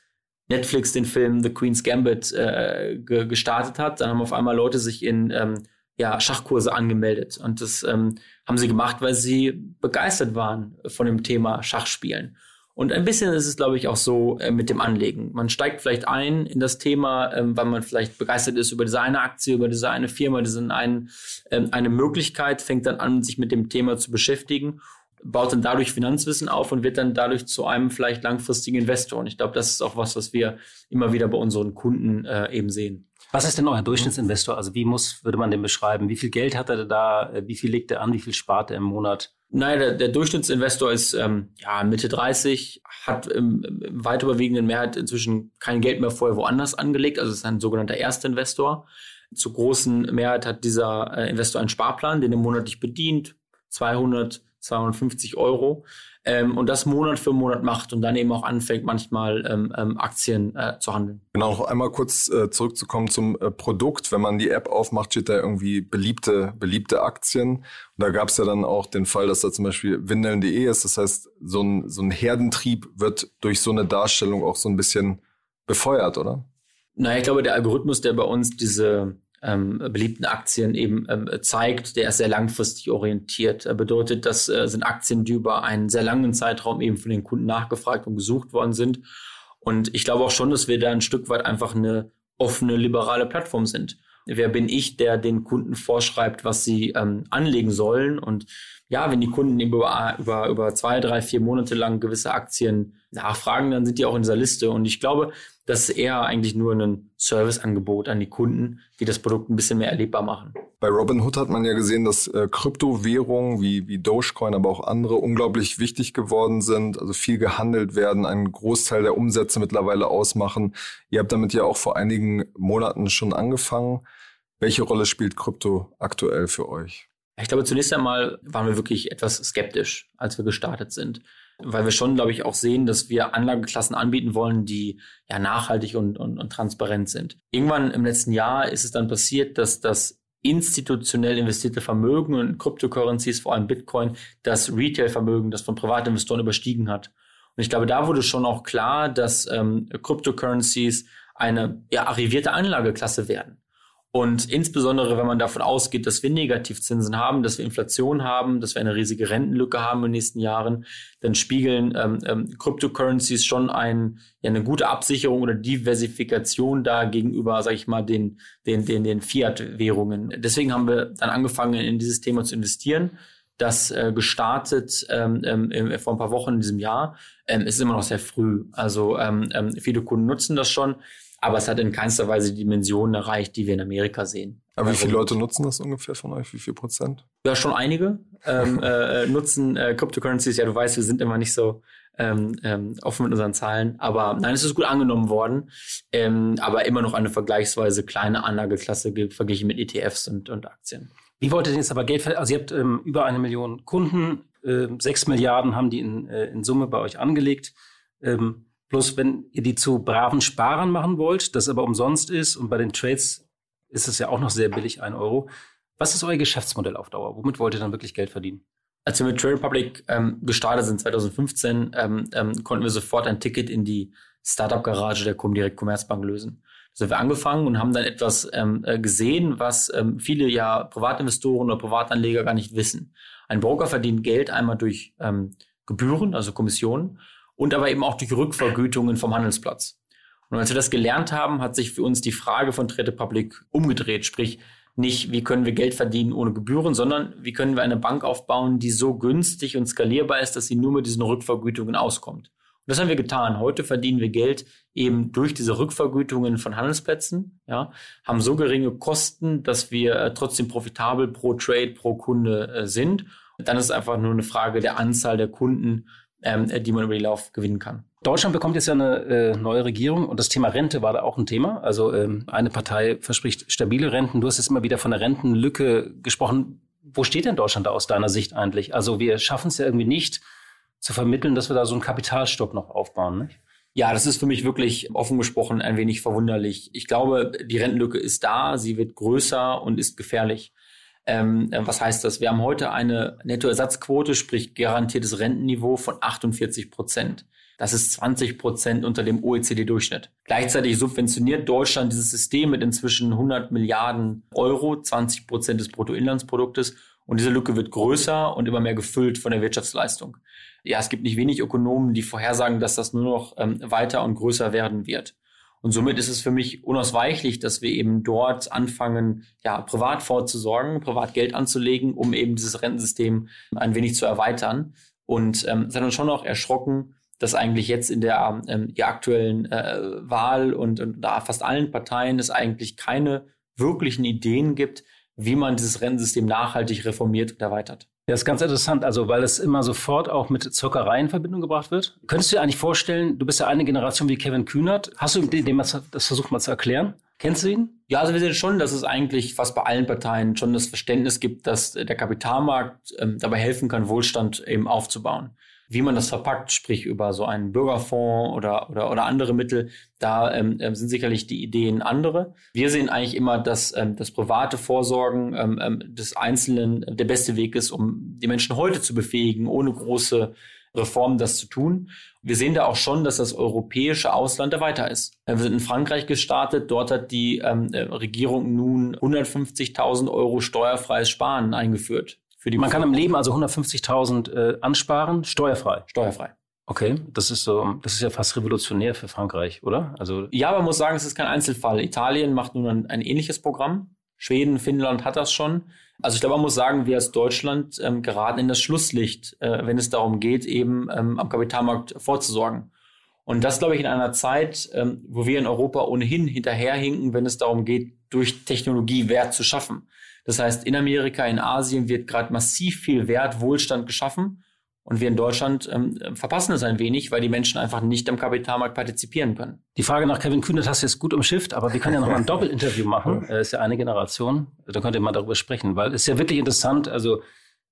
Speaker 3: Netflix den Film The Queen's Gambit äh, ge gestartet hat. Dann haben auf einmal Leute sich in ähm, ja, Schachkurse angemeldet. Und das ähm, haben sie gemacht, weil sie begeistert waren von dem Thema Schachspielen. Und ein bisschen ist es, glaube ich, auch so äh, mit dem Anlegen. Man steigt vielleicht ein in das Thema, ähm, weil man vielleicht begeistert ist über diese eine Aktie, über diese eine Firma, diese ein, ähm, eine Möglichkeit, fängt dann an, sich mit dem Thema zu beschäftigen, baut dann dadurch Finanzwissen auf und wird dann dadurch zu einem vielleicht langfristigen Investor. Und ich glaube, das ist auch was, was wir immer wieder bei unseren Kunden äh, eben sehen.
Speaker 1: Was ist denn euer Durchschnittsinvestor? Also wie muss, würde man den beschreiben? Wie viel Geld hat er da? Wie viel legt er an? Wie viel spart er im Monat?
Speaker 3: Nein, der, der Durchschnittsinvestor ist ähm, ja Mitte 30, hat im, im weit überwiegenden Mehrheit inzwischen kein Geld mehr vorher woanders angelegt, also ist ein sogenannter Erstinvestor. Zur großen Mehrheit hat dieser äh, Investor einen Sparplan, den er monatlich bedient, 200, 250 Euro ähm, und das Monat für Monat macht und dann eben auch anfängt, manchmal ähm, ähm, Aktien äh, zu handeln.
Speaker 7: Genau, noch einmal kurz äh, zurückzukommen zum äh, Produkt. Wenn man die App aufmacht, steht da irgendwie beliebte, beliebte Aktien. Und da gab es ja dann auch den Fall, dass da zum Beispiel windeln.de ist. Das heißt, so ein, so ein Herdentrieb wird durch so eine Darstellung auch so ein bisschen befeuert, oder?
Speaker 3: Naja, ich glaube, der Algorithmus, der bei uns diese ähm, beliebten Aktien eben ähm, zeigt, der ist sehr langfristig orientiert. Er bedeutet, das äh, sind Aktien, die über einen sehr langen Zeitraum eben von den Kunden nachgefragt und gesucht worden sind. Und ich glaube auch schon, dass wir da ein Stück weit einfach eine offene, liberale Plattform sind. Wer bin ich, der den Kunden vorschreibt, was sie ähm, anlegen sollen? Und ja, wenn die Kunden über, über, über zwei, drei, vier Monate lang gewisse Aktien nachfragen, dann sind die auch in dieser Liste. Und ich glaube, das ist eher eigentlich nur ein Serviceangebot an die Kunden, die das Produkt ein bisschen mehr erlebbar machen.
Speaker 7: Bei Robinhood hat man ja gesehen, dass äh, Kryptowährungen wie, wie Dogecoin, aber auch andere unglaublich wichtig geworden sind, also viel gehandelt werden, einen Großteil der Umsätze mittlerweile ausmachen. Ihr habt damit ja auch vor einigen Monaten schon angefangen. Welche Rolle spielt Krypto aktuell für euch?
Speaker 3: Ich glaube, zunächst einmal waren wir wirklich etwas skeptisch, als wir gestartet sind weil wir schon, glaube ich, auch sehen, dass wir Anlageklassen anbieten wollen, die ja nachhaltig und, und, und transparent sind. Irgendwann im letzten Jahr ist es dann passiert, dass das institutionell investierte Vermögen und Cryptocurrencies, vor allem Bitcoin, das Retail-Vermögen, das von Privatinvestoren überstiegen hat. Und ich glaube, da wurde schon auch klar, dass ähm, Cryptocurrencies eine ja, arrivierte Anlageklasse werden. Und insbesondere, wenn man davon ausgeht, dass wir Negativzinsen haben, dass wir Inflation haben, dass wir eine riesige Rentenlücke haben in den nächsten Jahren, dann spiegeln ähm, ähm, Cryptocurrencies schon ein, ja, eine gute Absicherung oder Diversifikation da gegenüber, sage ich mal, den, den, den, den Fiat-Währungen. Deswegen haben wir dann angefangen, in dieses Thema zu investieren. Das äh, gestartet ähm, ähm, vor ein paar Wochen in diesem Jahr. Ähm, es ist immer noch sehr früh. Also ähm, ähm, viele Kunden nutzen das schon aber es hat in keinster Weise die Dimensionen erreicht, die wir in Amerika sehen.
Speaker 7: Aber wie viele Leute nutzen das ungefähr von euch? Wie viel Prozent?
Speaker 3: Ja, schon einige ähm, [laughs] äh, nutzen äh, Cryptocurrencies. Ja, du weißt, wir sind immer nicht so ähm, ähm, offen mit unseren Zahlen. Aber nein, es ist gut angenommen worden. Ähm, aber immer noch eine vergleichsweise kleine Anlageklasse verglichen mit ETFs und, und Aktien.
Speaker 1: Wie wollt ihr denn jetzt aber Geld verdienen? Also ihr habt ähm, über eine Million Kunden, äh, sechs Milliarden haben die in, äh, in Summe bei euch angelegt. Ähm, Bloß wenn ihr die zu braven Sparern machen wollt, das aber umsonst ist und bei den Trades ist es ja auch noch sehr billig, ein Euro. Was ist euer Geschäftsmodell auf Dauer? Womit wollt ihr dann wirklich Geld verdienen?
Speaker 3: Als wir mit Trade Republic ähm, gestartet sind 2015, ähm, ähm, konnten wir sofort ein Ticket in die Startup-Garage der Comdirect Commerzbank lösen. Da sind wir angefangen und haben dann etwas ähm, äh, gesehen, was ähm, viele ja Privatinvestoren oder Privatanleger gar nicht wissen. Ein Broker verdient Geld einmal durch ähm, Gebühren, also Kommissionen, und aber eben auch durch Rückvergütungen vom Handelsplatz. Und als wir das gelernt haben, hat sich für uns die Frage von Trade Public umgedreht, sprich nicht, wie können wir Geld verdienen ohne Gebühren, sondern wie können wir eine Bank aufbauen, die so günstig und skalierbar ist, dass sie nur mit diesen Rückvergütungen auskommt. Und das haben wir getan. Heute verdienen wir Geld eben durch diese Rückvergütungen von Handelsplätzen, ja, haben so geringe Kosten, dass wir äh, trotzdem profitabel pro Trade, pro Kunde äh, sind. Dann ist es einfach nur eine Frage der Anzahl der Kunden, ähm, die man über die Lauf gewinnen kann.
Speaker 1: Deutschland bekommt jetzt ja eine äh, neue Regierung und das Thema Rente war da auch ein Thema. Also ähm, eine Partei verspricht stabile Renten. Du hast jetzt immer wieder von der Rentenlücke gesprochen. Wo steht denn Deutschland da aus deiner Sicht eigentlich? Also wir schaffen es ja irgendwie nicht zu vermitteln, dass wir da so einen Kapitalstock noch aufbauen. Nicht?
Speaker 3: Ja, das ist für mich wirklich offen gesprochen ein wenig verwunderlich. Ich glaube, die Rentenlücke ist da, sie wird größer und ist gefährlich. Ähm, äh, was heißt das? Wir haben heute eine Nettoersatzquote, sprich garantiertes Rentenniveau von 48 Prozent. Das ist 20 Prozent unter dem OECD-Durchschnitt. Gleichzeitig subventioniert Deutschland dieses System mit inzwischen 100 Milliarden Euro, 20 Prozent des Bruttoinlandsproduktes. Und diese Lücke wird größer und immer mehr gefüllt von der Wirtschaftsleistung. Ja, es gibt nicht wenig Ökonomen, die vorhersagen, dass das nur noch ähm, weiter und größer werden wird. Und somit ist es für mich unausweichlich, dass wir eben dort anfangen, ja, privat vorzusorgen, privat Geld anzulegen, um eben dieses Rentensystem ein wenig zu erweitern. Und ähm, es hat uns schon auch erschrocken, dass eigentlich jetzt in der, ähm, der aktuellen äh, Wahl und, und da fast allen Parteien es eigentlich keine wirklichen Ideen gibt, wie man dieses Rentensystem nachhaltig reformiert und erweitert.
Speaker 1: Ja, ist ganz interessant, also weil es immer sofort auch mit Zockerei in Verbindung gebracht wird. Könntest du dir eigentlich vorstellen, du bist ja eine Generation wie Kevin Kühnert. Hast du dem das versucht mal zu erklären? Kennst du ihn?
Speaker 3: Ja, also wir sehen schon, dass es eigentlich fast bei allen Parteien schon das Verständnis gibt, dass der Kapitalmarkt ähm, dabei helfen kann, Wohlstand eben aufzubauen wie man das verpackt, sprich über so einen Bürgerfonds oder, oder, oder andere Mittel, da ähm, ähm, sind sicherlich die Ideen andere. Wir sehen eigentlich immer, dass ähm, das private Vorsorgen ähm, ähm des Einzelnen der beste Weg ist, um die Menschen heute zu befähigen, ohne große Reformen das zu tun. Wir sehen da auch schon, dass das europäische Ausland da weiter ist. Wir sind in Frankreich gestartet. Dort hat die ähm, äh, Regierung nun 150.000 Euro steuerfreies Sparen eingeführt.
Speaker 1: Für die Man kann im Leben also 150.000 äh, ansparen, steuerfrei.
Speaker 3: Steuerfrei.
Speaker 1: Okay, das ist so, das ist ja fast revolutionär für Frankreich, oder?
Speaker 3: Also ja, man muss sagen, es ist kein Einzelfall. Italien macht nun ein, ein ähnliches Programm. Schweden, Finnland hat das schon. Also ich glaube, man muss sagen, wir als Deutschland ähm, geraten in das Schlusslicht, äh, wenn es darum geht, eben ähm, am Kapitalmarkt vorzusorgen. Und das, glaube ich, in einer Zeit, ähm, wo wir in Europa ohnehin hinterherhinken, wenn es darum geht, durch Technologie Wert zu schaffen. Das heißt, in Amerika, in Asien wird gerade massiv viel Wert, Wohlstand geschaffen. Und wir in Deutschland ähm, verpassen es ein wenig, weil die Menschen einfach nicht am Kapitalmarkt partizipieren können.
Speaker 1: Die Frage nach Kevin Kühnert hast du jetzt gut umschifft, aber wir können ja noch mal ein Doppelinterview machen. [laughs] Er ist ja eine Generation. Da könnt ihr mal darüber sprechen, weil es ist ja wirklich interessant. Also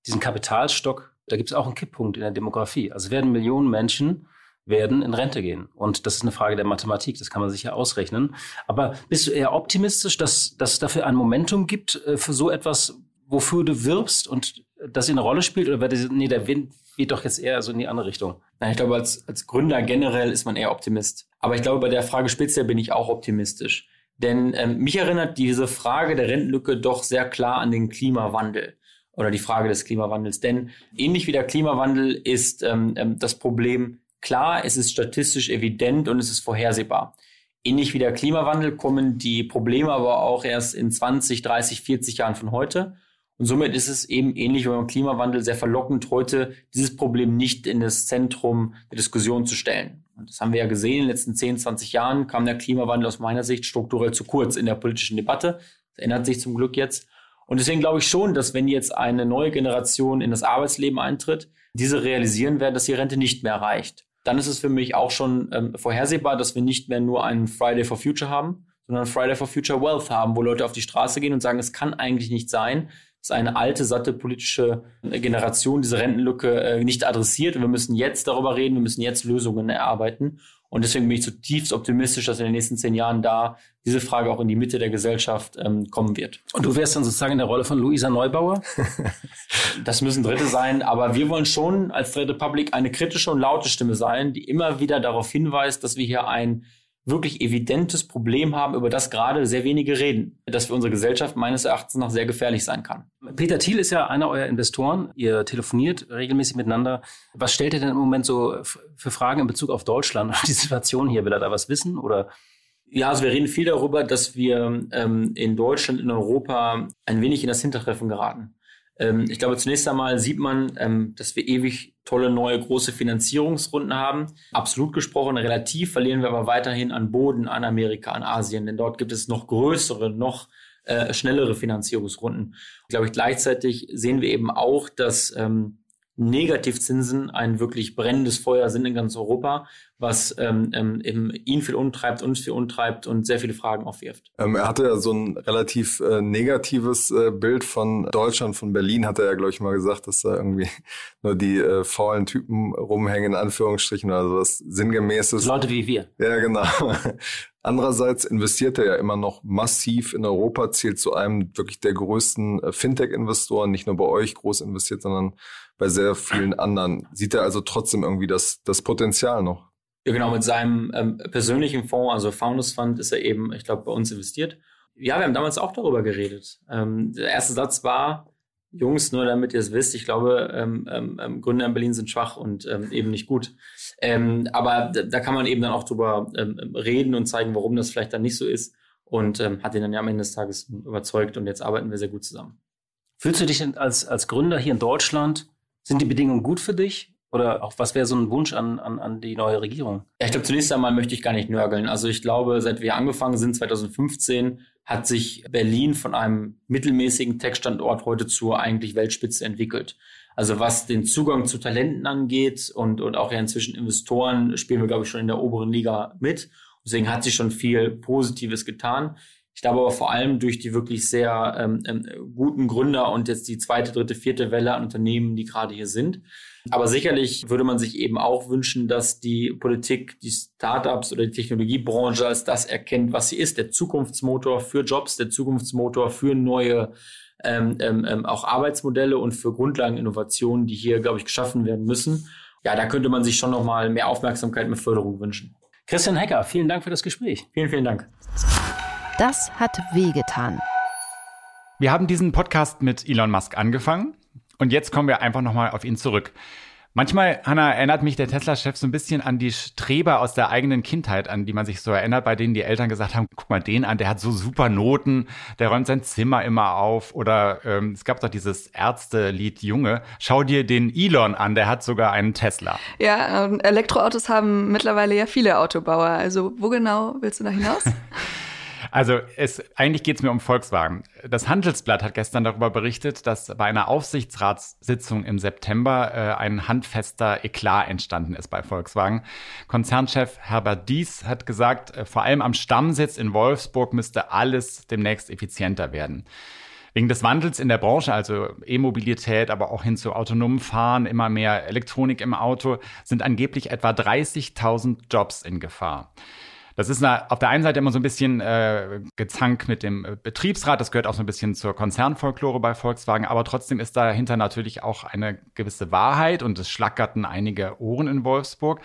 Speaker 1: diesen Kapitalstock, da gibt es auch einen Kipppunkt in der Demografie. Also werden Millionen Menschen werden in Rente gehen. Und das ist eine Frage der Mathematik, das kann man sicher ausrechnen. Aber bist du eher optimistisch, dass, dass es dafür ein Momentum gibt äh, für so etwas, wofür du wirbst und das in eine Rolle spielt? Oder wird nee, der Wind geht doch jetzt eher so in die andere Richtung?
Speaker 3: Nein, ich glaube, als, als Gründer generell ist man eher Optimist. Aber ich glaube, bei der Frage speziell bin ich auch optimistisch. Denn ähm, mich erinnert diese Frage der Rentenlücke doch sehr klar an den Klimawandel oder die Frage des Klimawandels. Denn ähnlich wie der Klimawandel ist ähm, ähm das Problem Klar, es ist statistisch evident und es ist vorhersehbar. Ähnlich wie der Klimawandel kommen die Probleme aber auch erst in 20, 30, 40 Jahren von heute. Und somit ist es eben ähnlich wie beim Klimawandel sehr verlockend, heute dieses Problem nicht in das Zentrum der Diskussion zu stellen. Und das haben wir ja gesehen, in den letzten 10, 20 Jahren kam der Klimawandel aus meiner Sicht strukturell zu kurz in der politischen Debatte. Das ändert sich zum Glück jetzt. Und deswegen glaube ich schon, dass wenn jetzt eine neue Generation in das Arbeitsleben eintritt, diese realisieren werden, dass die Rente nicht mehr reicht dann ist es für mich auch schon ähm, vorhersehbar, dass wir nicht mehr nur einen Friday for Future haben, sondern Friday for Future Wealth haben, wo Leute auf die Straße gehen und sagen, es kann eigentlich nicht sein, dass eine alte, satte politische Generation diese Rentenlücke äh, nicht adressiert. Und wir müssen jetzt darüber reden, wir müssen jetzt Lösungen erarbeiten. Und deswegen bin ich zutiefst optimistisch, dass in den nächsten zehn Jahren da diese Frage auch in die Mitte der Gesellschaft ähm, kommen wird.
Speaker 1: Und du wärst dann sozusagen in der Rolle von Luisa Neubauer? [laughs]
Speaker 3: das müssen Dritte sein, aber wir wollen schon als Dritte Public eine kritische und laute Stimme sein, die immer wieder darauf hinweist, dass wir hier ein wirklich evidentes Problem haben, über das gerade sehr wenige reden, das für unsere Gesellschaft meines Erachtens noch sehr gefährlich sein kann.
Speaker 1: Peter Thiel ist ja einer eurer Investoren. Ihr telefoniert regelmäßig miteinander. Was stellt ihr denn im Moment so für Fragen in Bezug auf Deutschland und die Situation hier? Will er da was wissen oder?
Speaker 3: Ja, also wir reden viel darüber, dass wir ähm, in Deutschland, in Europa ein wenig in das Hintertreffen geraten. Ähm, ich glaube, zunächst einmal sieht man, ähm, dass wir ewig tolle neue große Finanzierungsrunden haben. Absolut gesprochen, relativ verlieren wir aber weiterhin an Boden, an Amerika, an Asien, denn dort gibt es noch größere, noch äh, schnellere Finanzierungsrunden. Ich glaube, gleichzeitig sehen wir eben auch, dass ähm, Negativzinsen ein wirklich brennendes Feuer sind in ganz Europa, was ähm, ähm, ihn viel untreibt, uns viel untreibt und sehr viele Fragen aufwirft.
Speaker 7: Ähm, er hatte ja so ein relativ äh, negatives äh, Bild von Deutschland, von Berlin, hat er ja, glaube ich, mal gesagt, dass da irgendwie [laughs] nur die äh, faulen Typen rumhängen, in Anführungsstrichen, oder sowas sinngemäßes.
Speaker 1: Leute wie wir.
Speaker 7: Ja, genau. [laughs] Andererseits investiert er ja immer noch massiv in Europa, zählt zu einem wirklich der größten äh, Fintech-Investoren, nicht nur bei euch groß investiert, sondern bei sehr vielen anderen. Sieht er also trotzdem irgendwie das, das Potenzial noch?
Speaker 3: Ja, genau, mit seinem ähm, persönlichen Fonds, also Founders Fund, ist er eben, ich glaube, bei uns investiert. Ja, wir haben damals auch darüber geredet. Ähm, der erste Satz war, Jungs, nur damit ihr es wisst, ich glaube, ähm, ähm, ähm, Gründer in Berlin sind schwach und ähm, eben nicht gut. Ähm, aber da, kann man eben dann auch drüber ähm, reden und zeigen, warum das vielleicht dann nicht so ist. Und ähm, hat ihn dann ja am Ende des Tages überzeugt und jetzt arbeiten wir sehr gut zusammen.
Speaker 1: Fühlst du dich als, als Gründer hier in Deutschland, sind die Bedingungen gut für dich? Oder auch was wäre so ein Wunsch an, an, an die neue Regierung?
Speaker 3: Ja, ich glaube, zunächst einmal möchte ich gar nicht nörgeln. Also ich glaube, seit wir angefangen sind, 2015, hat sich Berlin von einem mittelmäßigen Tech-Standort heute zur eigentlich Weltspitze entwickelt. Also was den Zugang zu Talenten angeht und, und auch ja inzwischen Investoren, spielen wir, glaube ich, schon in der oberen Liga mit. Deswegen hat sich schon viel Positives getan. Ich glaube aber vor allem durch die wirklich sehr ähm, ähm, guten Gründer und jetzt die zweite, dritte, vierte Welle an Unternehmen, die gerade hier sind. Aber sicherlich würde man sich eben auch wünschen, dass die Politik, die Startups oder die Technologiebranche als das erkennt, was sie ist, der Zukunftsmotor für Jobs, der Zukunftsmotor für neue ähm, ähm, ähm auch Arbeitsmodelle und für Grundlageninnovationen, die hier, glaube ich, geschaffen werden müssen. Ja, da könnte man sich schon noch mal mehr Aufmerksamkeit, mehr Förderung wünschen.
Speaker 1: Christian Hecker, vielen Dank für das Gespräch.
Speaker 3: Vielen, vielen Dank.
Speaker 2: Das hat wehgetan.
Speaker 4: Wir haben diesen Podcast mit Elon Musk angefangen und jetzt kommen wir einfach nochmal auf ihn zurück. Manchmal, Hanna, erinnert mich der Tesla-Chef so ein bisschen an die Streber aus der eigenen Kindheit, an die man sich so erinnert, bei denen die Eltern gesagt haben, guck mal den an, der hat so super Noten, der räumt sein Zimmer immer auf. Oder ähm, es gab doch dieses Ärzte-Lied Junge, schau dir den Elon an, der hat sogar einen Tesla.
Speaker 5: Ja, ähm, Elektroautos haben mittlerweile ja viele Autobauer. Also wo genau willst du da hinaus? [laughs]
Speaker 4: Also es, eigentlich geht es mir um Volkswagen. Das Handelsblatt hat gestern darüber berichtet, dass bei einer Aufsichtsratssitzung im September äh, ein handfester Eklat entstanden ist bei Volkswagen. Konzernchef Herbert Dies hat gesagt, äh, vor allem am Stammsitz in Wolfsburg müsste alles demnächst effizienter werden. Wegen des Wandels in der Branche, also E-Mobilität, aber auch hin zu autonomem Fahren, immer mehr Elektronik im Auto, sind angeblich etwa 30.000 Jobs in Gefahr. Das ist auf der einen Seite immer so ein bisschen äh, gezankt mit dem äh, Betriebsrat, das gehört auch so ein bisschen zur Konzernfolklore bei Volkswagen, aber trotzdem ist dahinter natürlich auch eine gewisse Wahrheit und es schlackerten einige Ohren in Wolfsburg.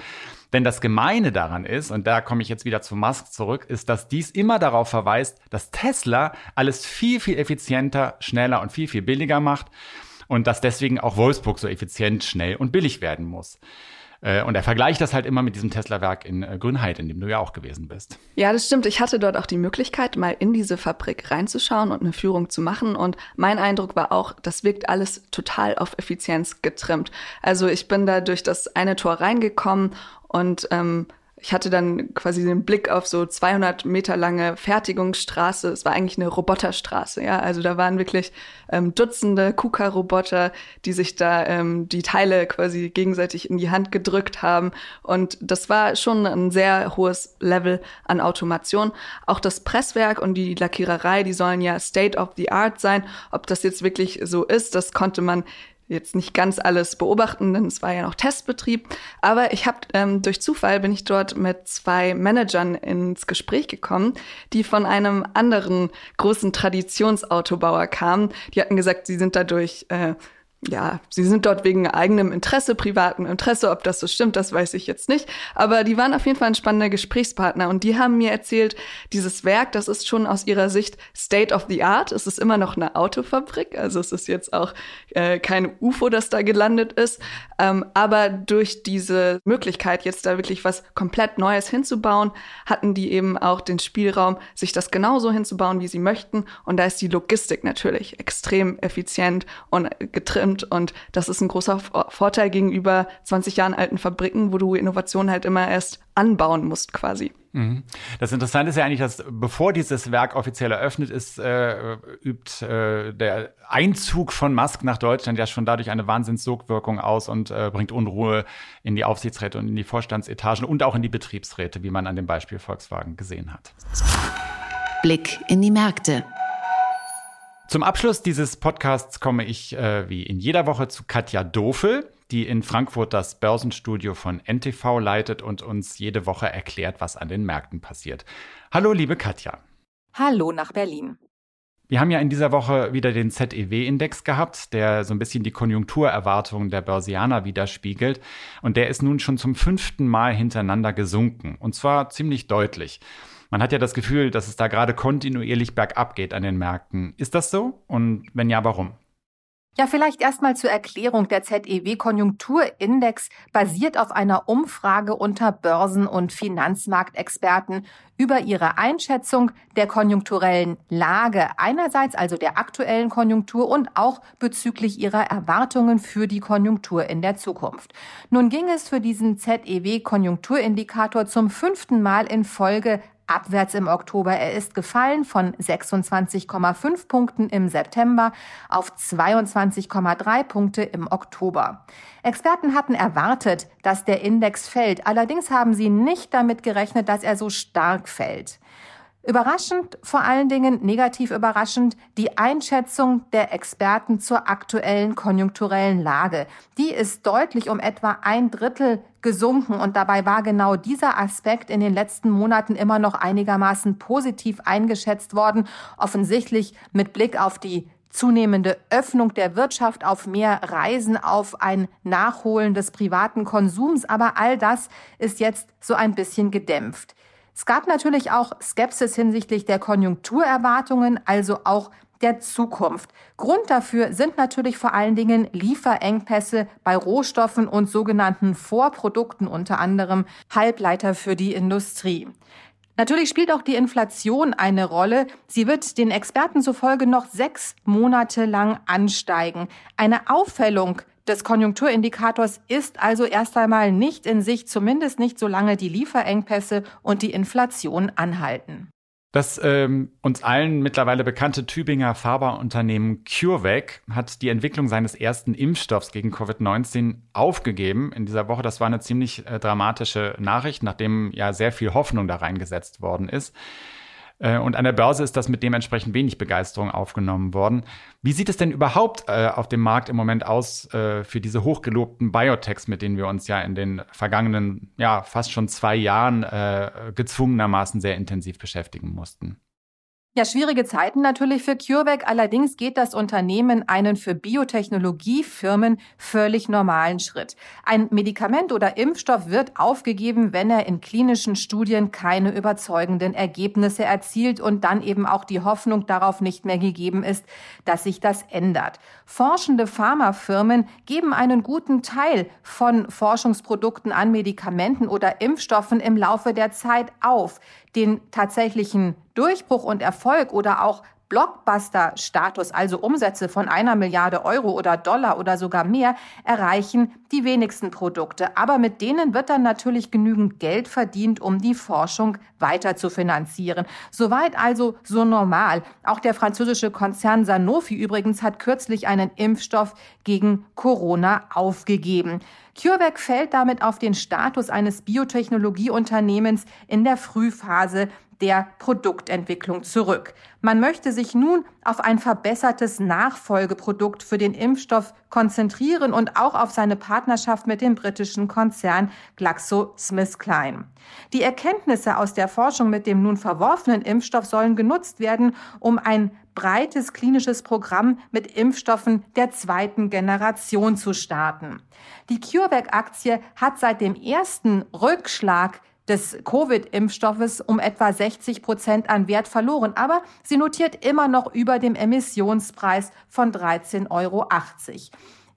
Speaker 4: Denn das Gemeine daran ist, und da komme ich jetzt wieder zu Musk zurück, ist, dass dies immer darauf verweist, dass Tesla alles viel, viel effizienter, schneller und viel, viel billiger macht und dass deswegen auch Wolfsburg so effizient, schnell und billig werden muss. Äh, und er vergleicht das halt immer mit diesem Tesla-Werk in äh, Grünheit, in dem du ja auch gewesen bist.
Speaker 5: Ja, das stimmt. Ich hatte dort auch die Möglichkeit, mal in diese Fabrik reinzuschauen und eine Führung zu machen. Und mein Eindruck war auch, das wirkt alles total auf Effizienz getrimmt. Also ich bin da durch das eine Tor reingekommen und ähm, ich hatte dann quasi den Blick auf so 200 Meter lange Fertigungsstraße. Es war eigentlich eine Roboterstraße, ja. Also da waren wirklich ähm, Dutzende KUKA-Roboter, die sich da ähm, die Teile quasi gegenseitig in die Hand gedrückt haben. Und das war schon ein sehr hohes Level an Automation. Auch das Presswerk und die Lackiererei, die sollen ja State of the Art sein. Ob das jetzt wirklich so ist, das konnte man jetzt nicht ganz alles beobachten, denn es war ja noch Testbetrieb. Aber ich habe ähm, durch Zufall bin ich dort mit zwei Managern ins Gespräch gekommen, die von einem anderen großen Traditionsautobauer kamen. Die hatten gesagt, sie sind dadurch äh, ja, sie sind dort wegen eigenem Interesse, privatem Interesse. Ob das so stimmt, das weiß ich jetzt nicht. Aber die waren auf jeden Fall ein spannender Gesprächspartner und die haben mir erzählt, dieses Werk, das ist schon aus ihrer Sicht State of the Art. Es ist immer noch eine Autofabrik, also es ist jetzt auch äh, kein UFO, das da gelandet ist. Ähm, aber durch diese Möglichkeit, jetzt da wirklich was komplett Neues hinzubauen, hatten die eben auch den Spielraum, sich das genauso hinzubauen, wie sie möchten. Und da ist die Logistik natürlich extrem effizient und getrimmt nimmt. Und das ist ein großer Vorteil gegenüber 20 Jahren alten Fabriken, wo du Innovationen halt immer erst anbauen musst quasi.
Speaker 4: Mhm. Das Interessante ist ja eigentlich, dass bevor dieses Werk offiziell eröffnet ist, äh, übt äh, der Einzug von Musk nach Deutschland ja schon dadurch eine Wahnsinnssogwirkung aus und äh, bringt Unruhe in die Aufsichtsräte und in die Vorstandsetagen und auch in die Betriebsräte, wie man an dem Beispiel Volkswagen gesehen hat.
Speaker 2: Blick in die Märkte.
Speaker 4: Zum Abschluss dieses Podcasts komme ich äh, wie in jeder Woche zu Katja Dofel, die in Frankfurt das Börsenstudio von NTV leitet und uns jede Woche erklärt, was an den Märkten passiert. Hallo, liebe Katja.
Speaker 8: Hallo nach Berlin.
Speaker 4: Wir haben ja in dieser Woche wieder den ZEW-Index gehabt, der so ein bisschen die Konjunkturerwartungen der Börsianer widerspiegelt. Und der ist nun schon zum fünften Mal hintereinander gesunken. Und zwar ziemlich deutlich. Man hat ja das Gefühl, dass es da gerade kontinuierlich bergab geht an den Märkten. Ist das so? Und wenn ja, warum?
Speaker 8: Ja, vielleicht erstmal zur Erklärung. Der ZEW-Konjunkturindex basiert auf einer Umfrage unter Börsen- und Finanzmarktexperten über ihre Einschätzung der konjunkturellen Lage einerseits, also der aktuellen Konjunktur und auch bezüglich ihrer Erwartungen für die Konjunktur in der Zukunft. Nun ging es für diesen ZEW-Konjunkturindikator zum fünften Mal in Folge abwärts im Oktober. Er ist gefallen von 26,5 Punkten im September auf 22,3 Punkte im Oktober. Experten hatten erwartet, dass der Index fällt. Allerdings haben sie nicht damit gerechnet, dass er so stark fällt. Überraschend, vor allen Dingen negativ überraschend, die Einschätzung der Experten zur aktuellen konjunkturellen Lage. Die ist deutlich um etwa ein Drittel gesunken und dabei war genau dieser Aspekt in den letzten Monaten immer noch einigermaßen positiv eingeschätzt worden, offensichtlich mit Blick auf die zunehmende Öffnung der Wirtschaft, auf mehr Reisen, auf ein Nachholen des privaten Konsums, aber all das ist jetzt so ein bisschen gedämpft. Es gab natürlich auch Skepsis hinsichtlich der Konjunkturerwartungen, also auch der Zukunft. Grund dafür sind natürlich vor allen Dingen Lieferengpässe bei Rohstoffen und sogenannten Vorprodukten, unter anderem Halbleiter für die Industrie. Natürlich spielt auch die Inflation eine Rolle. Sie wird den Experten zufolge noch sechs Monate lang ansteigen. Eine Auffällung des Konjunkturindikators ist also erst einmal nicht in Sicht, zumindest nicht solange die Lieferengpässe und die Inflation anhalten.
Speaker 4: Das ähm, uns allen mittlerweile bekannte Tübinger Pharmaunternehmen CureVac hat die Entwicklung seines ersten Impfstoffs gegen Covid-19 aufgegeben in dieser Woche. Das war eine ziemlich äh, dramatische Nachricht, nachdem ja sehr viel Hoffnung da reingesetzt worden ist. Äh, und an der Börse ist das mit dementsprechend wenig Begeisterung aufgenommen worden. Wie sieht es denn überhaupt äh, auf dem Markt im Moment aus äh, für diese hochgelobten Biotechs, mit denen wir uns ja in den vergangenen, ja, fast schon zwei Jahren gezwungenermaßen sehr intensiv beschäftigen mussten?
Speaker 8: Ja, schwierige Zeiten natürlich für CureVac. Allerdings geht das Unternehmen einen für Biotechnologiefirmen völlig normalen Schritt. Ein Medikament oder Impfstoff wird aufgegeben, wenn er in klinischen Studien keine überzeugenden Ergebnisse erzielt und dann eben auch die Hoffnung darauf nicht mehr gegeben ist, dass sich das ändert. Forschende Pharmafirmen geben einen guten Teil von Forschungsprodukten an Medikamenten oder Impfstoffen im Laufe der Zeit auf. Den tatsächlichen Durchbruch und Erfolg oder auch Blockbuster-Status, also Umsätze von einer Milliarde Euro oder Dollar oder sogar mehr, erreichen die wenigsten Produkte. Aber mit denen wird dann natürlich genügend Geld verdient, um die Forschung weiter zu finanzieren. Soweit also so normal. Auch der französische Konzern Sanofi übrigens hat kürzlich einen Impfstoff gegen Corona aufgegeben. CureVac fällt damit auf den Status eines Biotechnologieunternehmens in der Frühphase der Produktentwicklung zurück. Man möchte sich nun auf ein verbessertes Nachfolgeprodukt für den Impfstoff konzentrieren und auch auf seine Partnerschaft mit dem britischen Konzern GlaxoSmithKline. Die Erkenntnisse aus der Forschung mit dem nun verworfenen Impfstoff sollen genutzt werden, um ein breites klinisches Programm mit Impfstoffen der zweiten Generation zu starten. Die CureVac-Aktie hat seit dem ersten Rückschlag des Covid-Impfstoffes um etwa 60 Prozent an Wert verloren, aber sie notiert immer noch über dem Emissionspreis von 13,80 Euro.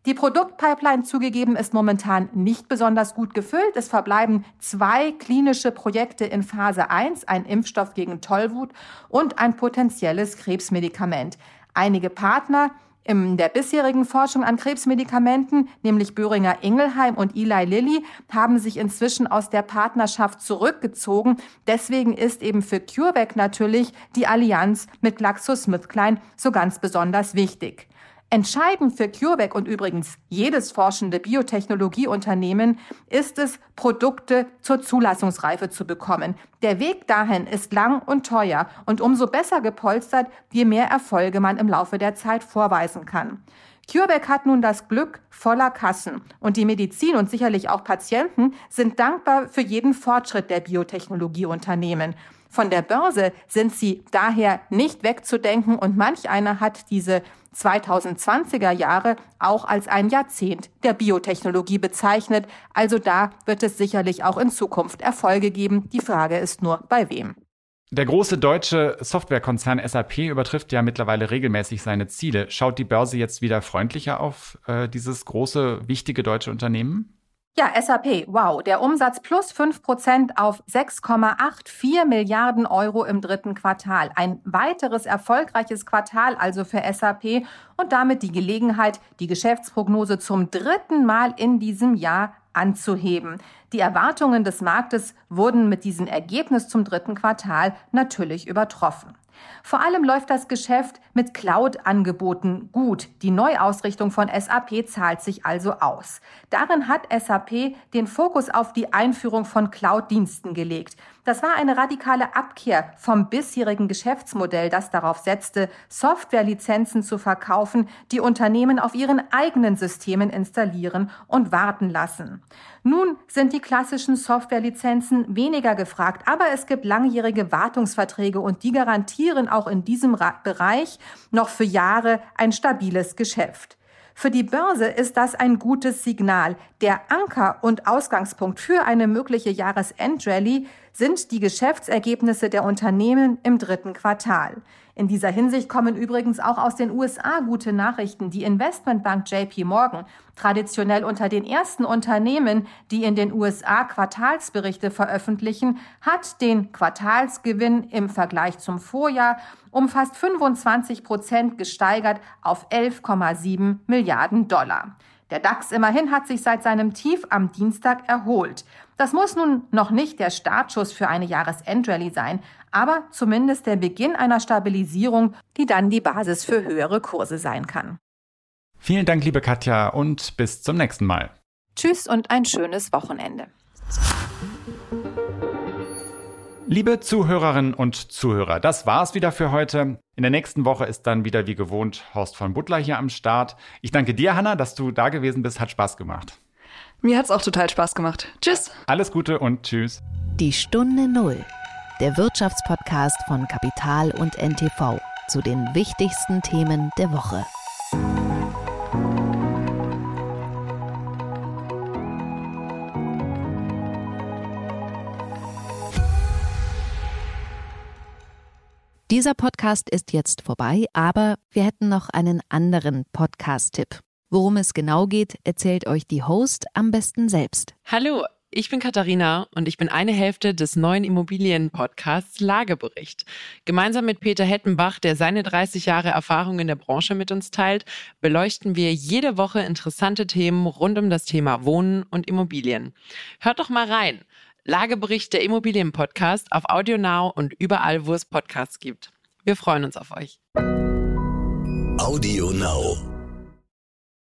Speaker 8: Die Produktpipeline zugegeben ist momentan nicht besonders gut gefüllt. Es verbleiben zwei klinische Projekte in Phase 1, ein Impfstoff gegen Tollwut und ein potenzielles Krebsmedikament. Einige Partner in der bisherigen Forschung an Krebsmedikamenten, nämlich Böhringer Ingelheim und Eli Lilly, haben sich inzwischen aus der Partnerschaft zurückgezogen. Deswegen ist eben für CureVac natürlich die Allianz mit GlaxoSmithKline so ganz besonders wichtig. Entscheidend für CureVac und übrigens jedes forschende Biotechnologieunternehmen ist es, Produkte zur Zulassungsreife zu bekommen. Der Weg dahin ist lang und teuer und umso besser gepolstert, je mehr Erfolge man im Laufe der Zeit vorweisen kann. CureVac hat nun das Glück voller Kassen und die Medizin und sicherlich auch Patienten sind dankbar für jeden Fortschritt der Biotechnologieunternehmen. Von der Börse sind sie daher nicht wegzudenken und manch einer hat diese 2020er Jahre auch als ein Jahrzehnt der Biotechnologie bezeichnet. Also da wird es sicherlich auch in Zukunft Erfolge geben. Die Frage ist nur, bei wem.
Speaker 4: Der große deutsche Softwarekonzern SAP übertrifft ja mittlerweile regelmäßig seine Ziele. Schaut die Börse jetzt wieder freundlicher auf äh, dieses große, wichtige deutsche Unternehmen?
Speaker 8: Ja, SAP, wow, der Umsatz plus 5 Prozent auf 6,84 Milliarden Euro im dritten Quartal. Ein weiteres erfolgreiches Quartal also für SAP und damit die Gelegenheit, die Geschäftsprognose zum dritten Mal in diesem Jahr anzuheben. Die Erwartungen des Marktes wurden mit diesem Ergebnis zum dritten Quartal natürlich übertroffen. Vor allem läuft das Geschäft mit Cloud-Angeboten gut. Die Neuausrichtung von SAP zahlt sich also aus. Darin hat SAP den Fokus auf die Einführung von Cloud-Diensten gelegt. Das war eine radikale Abkehr vom bisherigen Geschäftsmodell, das darauf setzte, Softwarelizenzen zu verkaufen, die Unternehmen auf ihren eigenen Systemen installieren und warten lassen. Nun sind die klassischen Softwarelizenzen weniger gefragt, aber es gibt langjährige Wartungsverträge und die garantieren auch in diesem Bereich noch für Jahre ein stabiles Geschäft. Für die Börse ist das ein gutes Signal. Der Anker und Ausgangspunkt für eine mögliche Jahresendrallye sind die Geschäftsergebnisse der Unternehmen im dritten Quartal. In dieser Hinsicht kommen übrigens auch aus den USA gute Nachrichten. Die Investmentbank JP Morgan, traditionell unter den ersten Unternehmen, die in den USA Quartalsberichte veröffentlichen, hat den Quartalsgewinn im Vergleich zum Vorjahr um fast 25 Prozent gesteigert auf 11,7 Milliarden Dollar. Der DAX immerhin hat sich seit seinem Tief am Dienstag erholt. Das muss nun noch nicht der Startschuss für eine Jahresendrallye sein, aber zumindest der Beginn einer Stabilisierung, die dann die Basis für höhere Kurse sein kann.
Speaker 4: Vielen Dank, liebe Katja, und bis zum nächsten Mal.
Speaker 8: Tschüss und ein schönes Wochenende.
Speaker 4: Liebe Zuhörerinnen und Zuhörer, das war's wieder für heute. In der nächsten Woche ist dann wieder wie gewohnt Horst von Butler hier am Start. Ich danke dir, Hanna, dass du da gewesen bist. Hat Spaß gemacht.
Speaker 5: Mir hat's auch total Spaß gemacht. Tschüss.
Speaker 4: Alles Gute und tschüss.
Speaker 2: Die Stunde Null, der Wirtschaftspodcast von Kapital und NTV zu den wichtigsten Themen der Woche. Dieser Podcast ist jetzt vorbei, aber wir hätten noch einen anderen Podcast-Tipp. Worum es genau geht, erzählt euch die Host am besten selbst.
Speaker 9: Hallo, ich bin Katharina und ich bin eine Hälfte des neuen Immobilien-Podcasts Lagebericht. Gemeinsam mit Peter Hettenbach, der seine 30 Jahre Erfahrung in der Branche mit uns teilt, beleuchten wir jede Woche interessante Themen rund um das Thema Wohnen und Immobilien. Hört doch mal rein. Lagebericht der Immobilien-Podcast auf AudioNow und überall, wo es Podcasts gibt. Wir freuen uns auf euch.
Speaker 10: AudioNow.